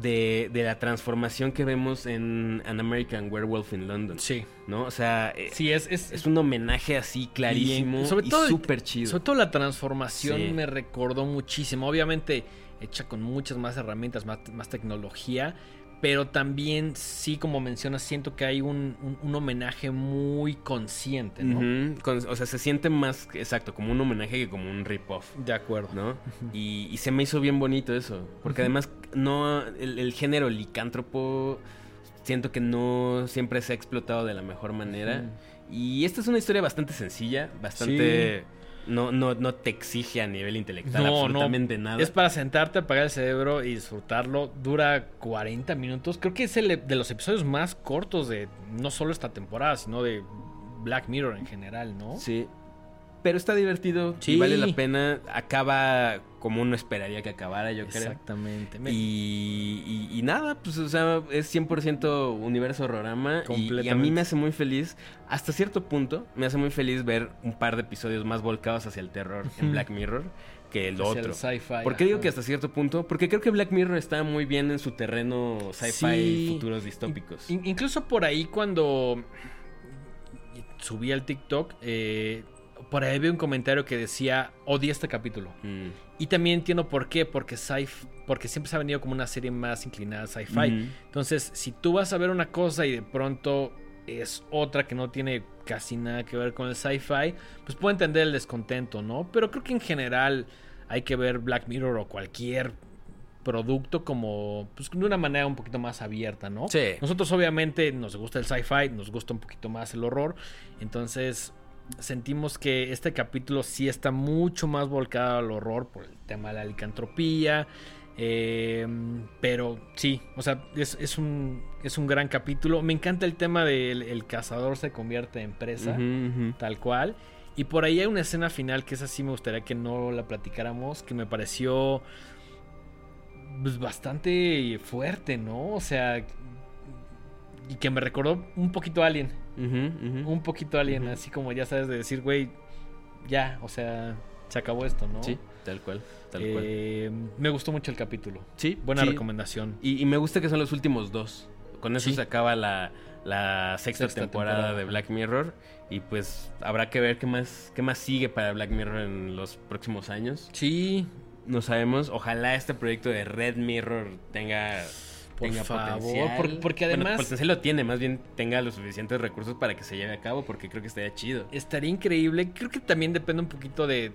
de, de la transformación que vemos en An American Werewolf in London, Sí. ¿no? O sea, eh, Sí, es. es, es un homenaje así clarísimo sobre y todo el- súper chido. Sobre todo la transformación Sí. me recordó muchísimo. Obviamente, hecha con muchas más herramientas, más, más tecnología. Pero también, sí, como mencionas, siento que hay un, un- un homenaje muy consciente, ¿no? Con- o sea, se siente más, exacto, como un homenaje que como un rip-off. De acuerdo. ¿no? Y, y se me hizo bien bonito eso. Porque además, no. El, el género licántropo. Siento que no siempre se ha explotado de la mejor manera. Y esta es una historia bastante sencilla, bastante. No, no, no te exige a nivel intelectual No, no. absolutamente nada. Es para sentarte, apagar el cerebro y disfrutarlo. Dura 40 minutos. Creo que es el de los episodios más cortos de no solo esta temporada, sino de Black Mirror en general, ¿no? Sí. Pero está divertido Sí. y vale la pena. Acaba como uno esperaría que acabara, yo creo. Exactamente. Me- Y, y- y nada, pues, o sea, es 100% universo horrorama. Y, y a mí me hace muy feliz, hasta cierto punto, me hace muy feliz ver un par de episodios más volcados hacia el terror en. Black Mirror que el hacia el otro. sci-fi, ¿Por qué digo ajá. que hasta cierto punto? Porque creo que Black Mirror está muy bien en su terreno sci-fi Sí. futuros distópicos. In- incluso por ahí cuando subí al TikTok, eh, por ahí vi un comentario que decía, odia este capítulo. Mm. Y también entiendo por qué, porque sci porque siempre se ha venido como una serie más inclinada a sci-fi. Entonces, si tú vas a ver una cosa y de pronto es otra que no tiene casi nada que ver con el sci-fi, pues puedo entender el descontento, ¿no? Pero creo que en general hay que ver Black Mirror o cualquier producto como pues de una manera un poquito más abierta, ¿no? Sí. Nosotros obviamente nos gusta el sci-fi, nos gusta un poquito más el horror, entonces sentimos que este capítulo sí está mucho más volcado al horror por el tema de la licantropía. eh, pero sí, o sea, es, es un, es un gran capítulo. Me encanta el tema del el cazador se convierte en presa, tal cual. Y por ahí hay una escena final que esa sí me gustaría que no la platicáramos, que me pareció pues, bastante fuerte, ¿no? O sea, y que me recordó un poquito a Alien. Un poquito a Alien, así como ya sabes de decir, güey, ya, o sea, se acabó esto, ¿no? Sí, tal cual. Tal eh, cual. Me gustó mucho el capítulo. Sí. Buena sí. recomendación. Y, y, me gusta que son los últimos dos. Con eso Sí. se acaba la, la sexta, Sexta temporada, temporada. de Black Mirror. Y pues habrá que ver qué más, qué más sigue para Black Mirror en los próximos años. Sí, No sabemos. Ojalá este proyecto de Red Mirror tenga. Por tenga favor, potencial. por- porque Bueno, además- potencial lo tiene, más bien tenga los suficientes recursos para que se lleve a cabo, porque creo que estaría chido. estaría increíble. Creo que también depende un poquito de,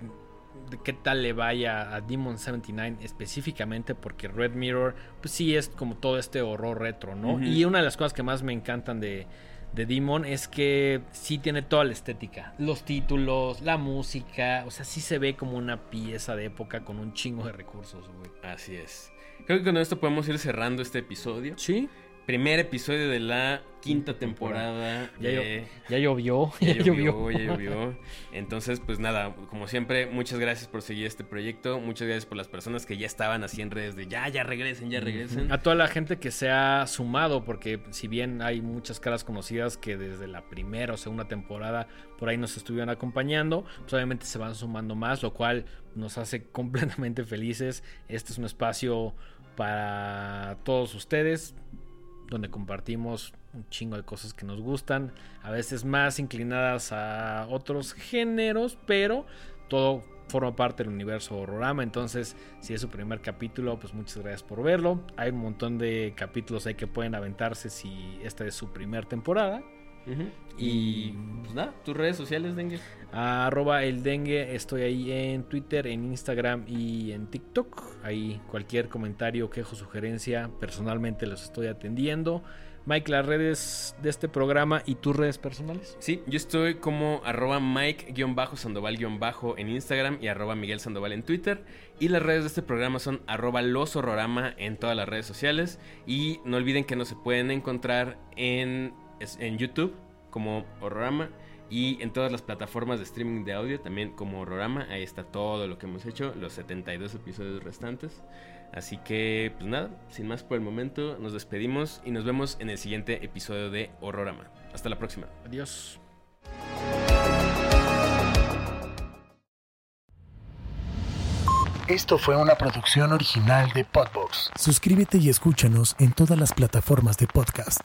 de qué tal le vaya a Demon 79 específicamente, porque Red Mirror, pues sí es como todo este horror retro, ¿no? Y una de las cosas que más me encantan de, de Demon es que sí tiene toda la estética. Los títulos, la música, o sea, sí se ve como una pieza de época con un chingo de recursos, güey. Así es. Creo que con esto podemos ir cerrando este episodio. Sí. Primer episodio de la quinta temporada. Ya, de- Ya llovió, *laughs* Ya ya, llovió, llovió. ya llovió. Entonces, pues nada, como siempre, muchas gracias por seguir este proyecto. Muchas gracias por las personas que ya estaban así en redes de ya, ya regresen, ya regresen. A toda la gente que se ha sumado, porque si bien hay muchas caras conocidas que desde la primera o segunda temporada por ahí nos estuvieron acompañando, pues obviamente se van sumando más, lo cual nos hace *laughs* completamente felices. Este es un espacio para todos ustedes, donde compartimos un chingo de cosas que nos gustan, a veces más inclinadas a otros géneros, pero todo forma parte del universo Horrorama. Entonces, si es su primer capítulo, pues muchas gracias por verlo. Hay un montón de capítulos ahí que pueden aventarse si esta es su primer temporada. Y pues nada, tus redes sociales, Dengue. Arroba el dengue, estoy ahí en Twitter, en Instagram y en TikTok. Ahí cualquier comentario, quejo, sugerencia, personalmente los estoy atendiendo. Mike, las redes de este programa y tus redes personales. Sí, yo estoy como arroba Mike-Sandoval- en Instagram y arroba Miguel Sandoval en Twitter. Y las redes de este programa son arroba Los Horrorama en todas las redes sociales. Y no olviden que nos se pueden encontrar en, es- en YouTube como Horrorama y en todas las plataformas de streaming de audio también como Horrorama. Ahí está todo lo que hemos hecho, los 72 episodios restantes. Así que, pues nada, sin más por el momento, nos despedimos y nos vemos en el siguiente episodio de Horrorama. Hasta la próxima. Adiós. Esto fue una producción original de Podbox. Suscríbete y escúchanos en todas las plataformas de podcast.